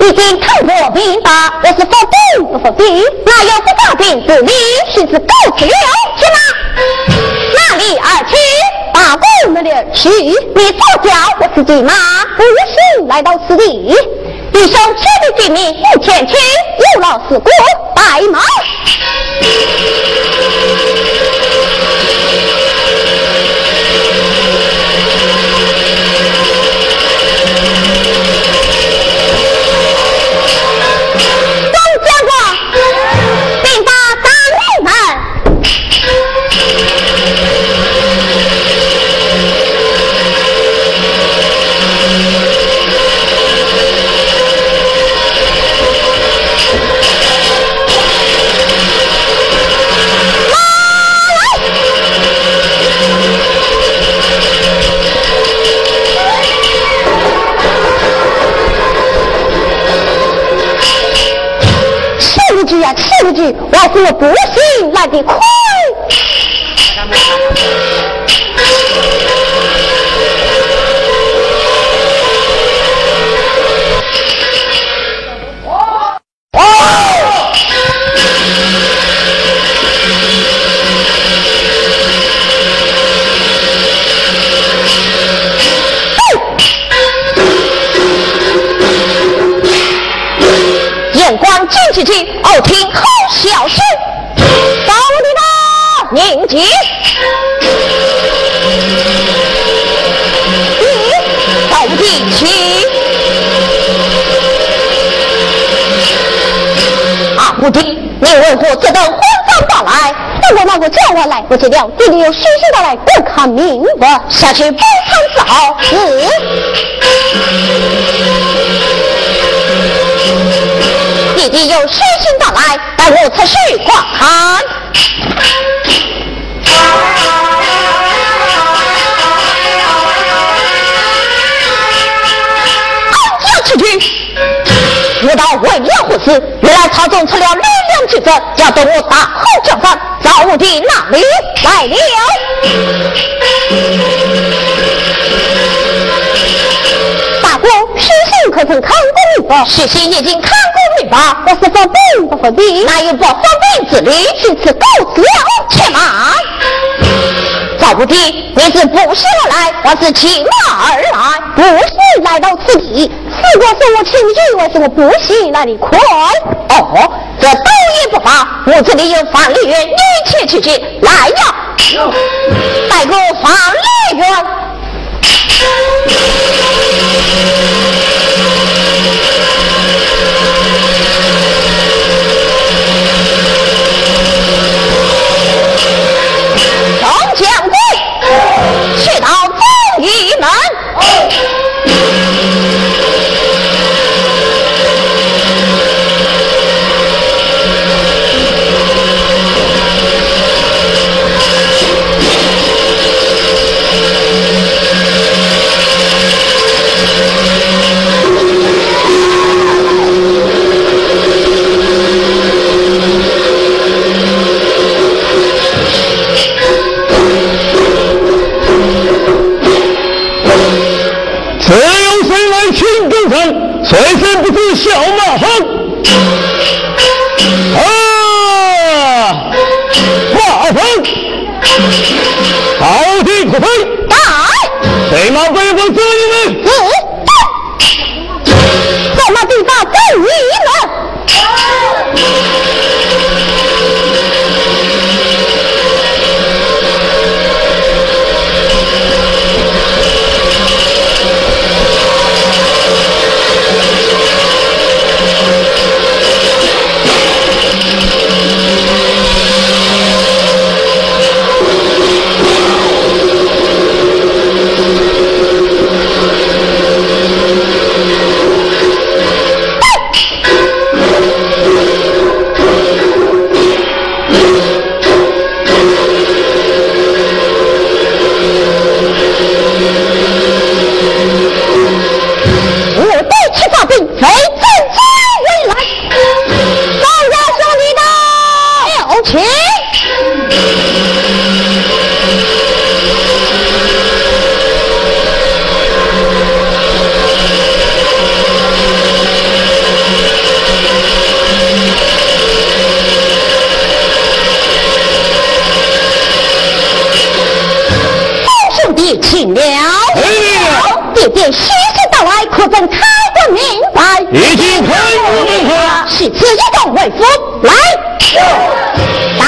已经看过明白，我是否定不否定？哪有不发兵之理？须知狗吃肉，去哪？哪里而去？大公哪里而去？你错叫我是骑马，不行来到此地。一生千里军民不前去，有劳四国白毛马。我是不行来的快。眼光进去去，听好消息，到你吧，宁静。你到底去？啊，不听，你为何这等慌张到来？如果那个叫我来不及了，弟弟又虚心到来，不看明白，下去不参之好。是。弟弟有虚心来，待我出去观看。安家之君，我到为要回事？原来曹总出了力量举证，要等我大吼叫唤，赵武帝哪里来。了？大哥，徐信可曾看过明白？徐信已经看过明白，我是发病不发病，哪有不发病之理？去此告辞了，且慢。赵武帝，你是不是而来？我是骑马而来，不是来到此地。如果是我请去，为什么不行？那你快哦，这倒也不法。我这里有方丽媛，你且去去。来呀，带个方丽媛。小马蜂。爹爹徐氏到来，可曾开过明白？已经开官明白是此一动为夫，来，大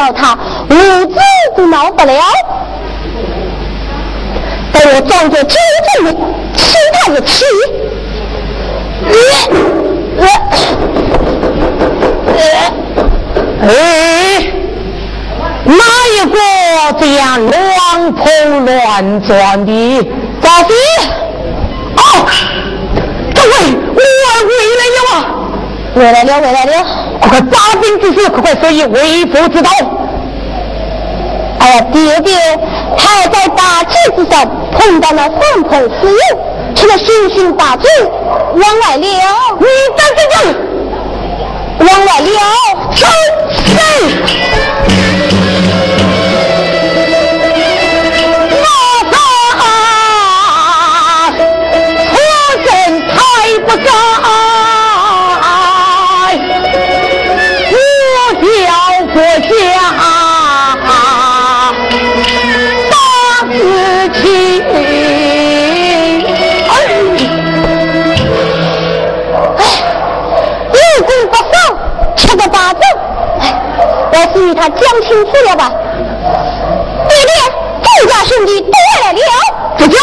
到他，无子都闹不了。等我装作真正的气他的气。哎，哪一个这样乱碰乱撞的？赵飞，哦，各位，我回来了！回来了，回来了！快快发兵之事，快快说以为父之道。哎呀，爹爹，他在大街之上碰到了三头四友，吃了星星大醉，往外流。你等等等。往外流，走走。他讲清楚了吧？爹爹，郑家兄弟都回来了。不讲，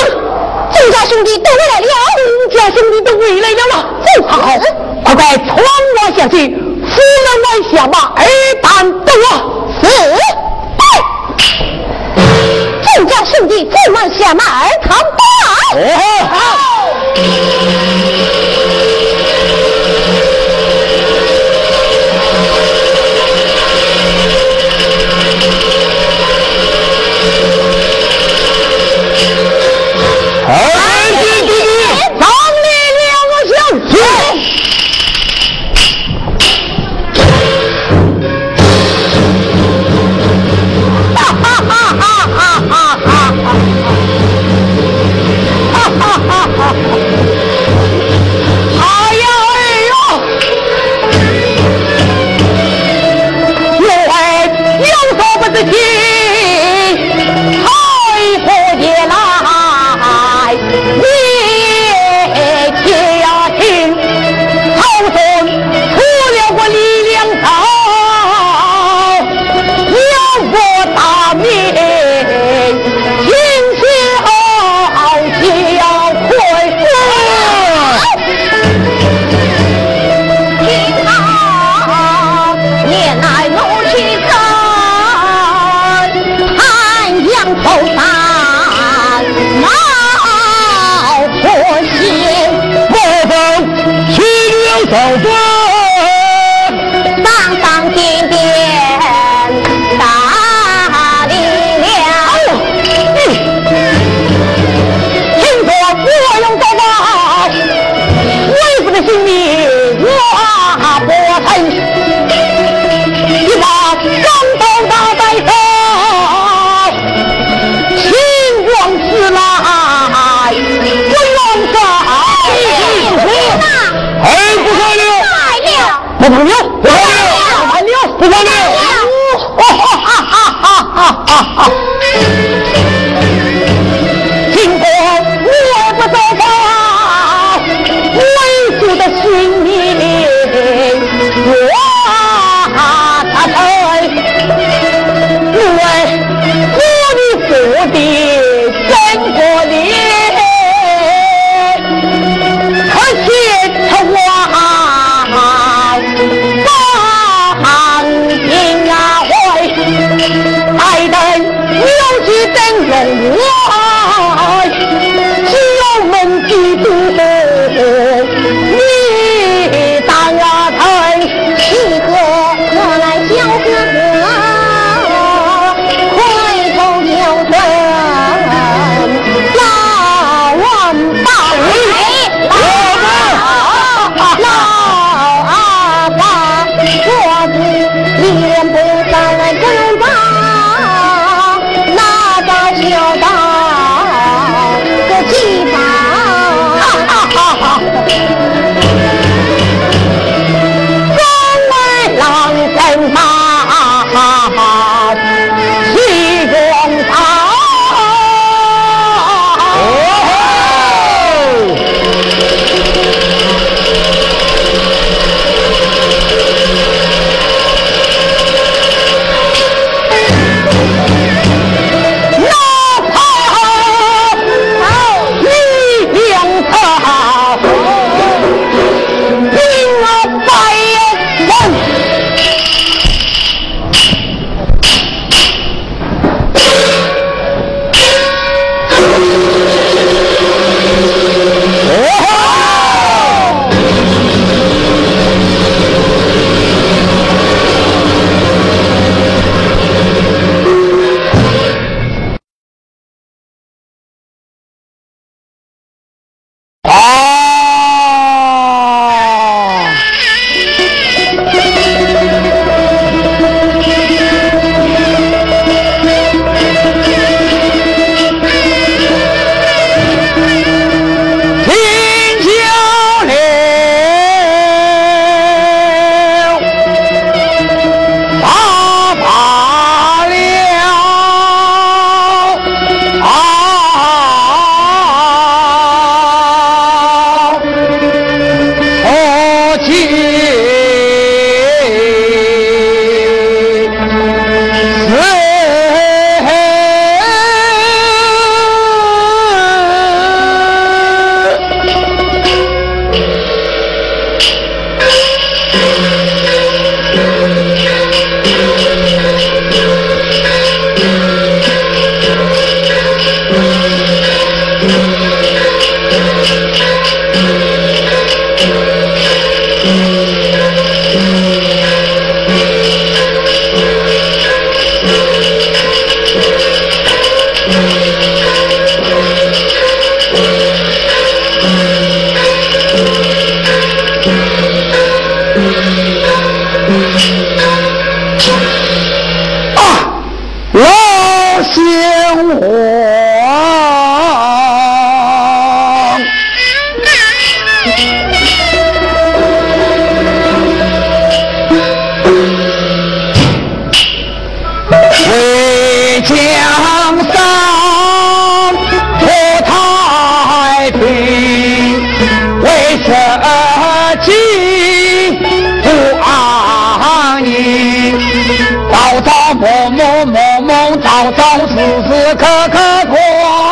郑家兄弟都回来了。周家兄弟都回来了。正好，快快传我下去，夫人往下马，二蛋等我。是。哎，周家兄弟再往下马，二堂到。哦，叫声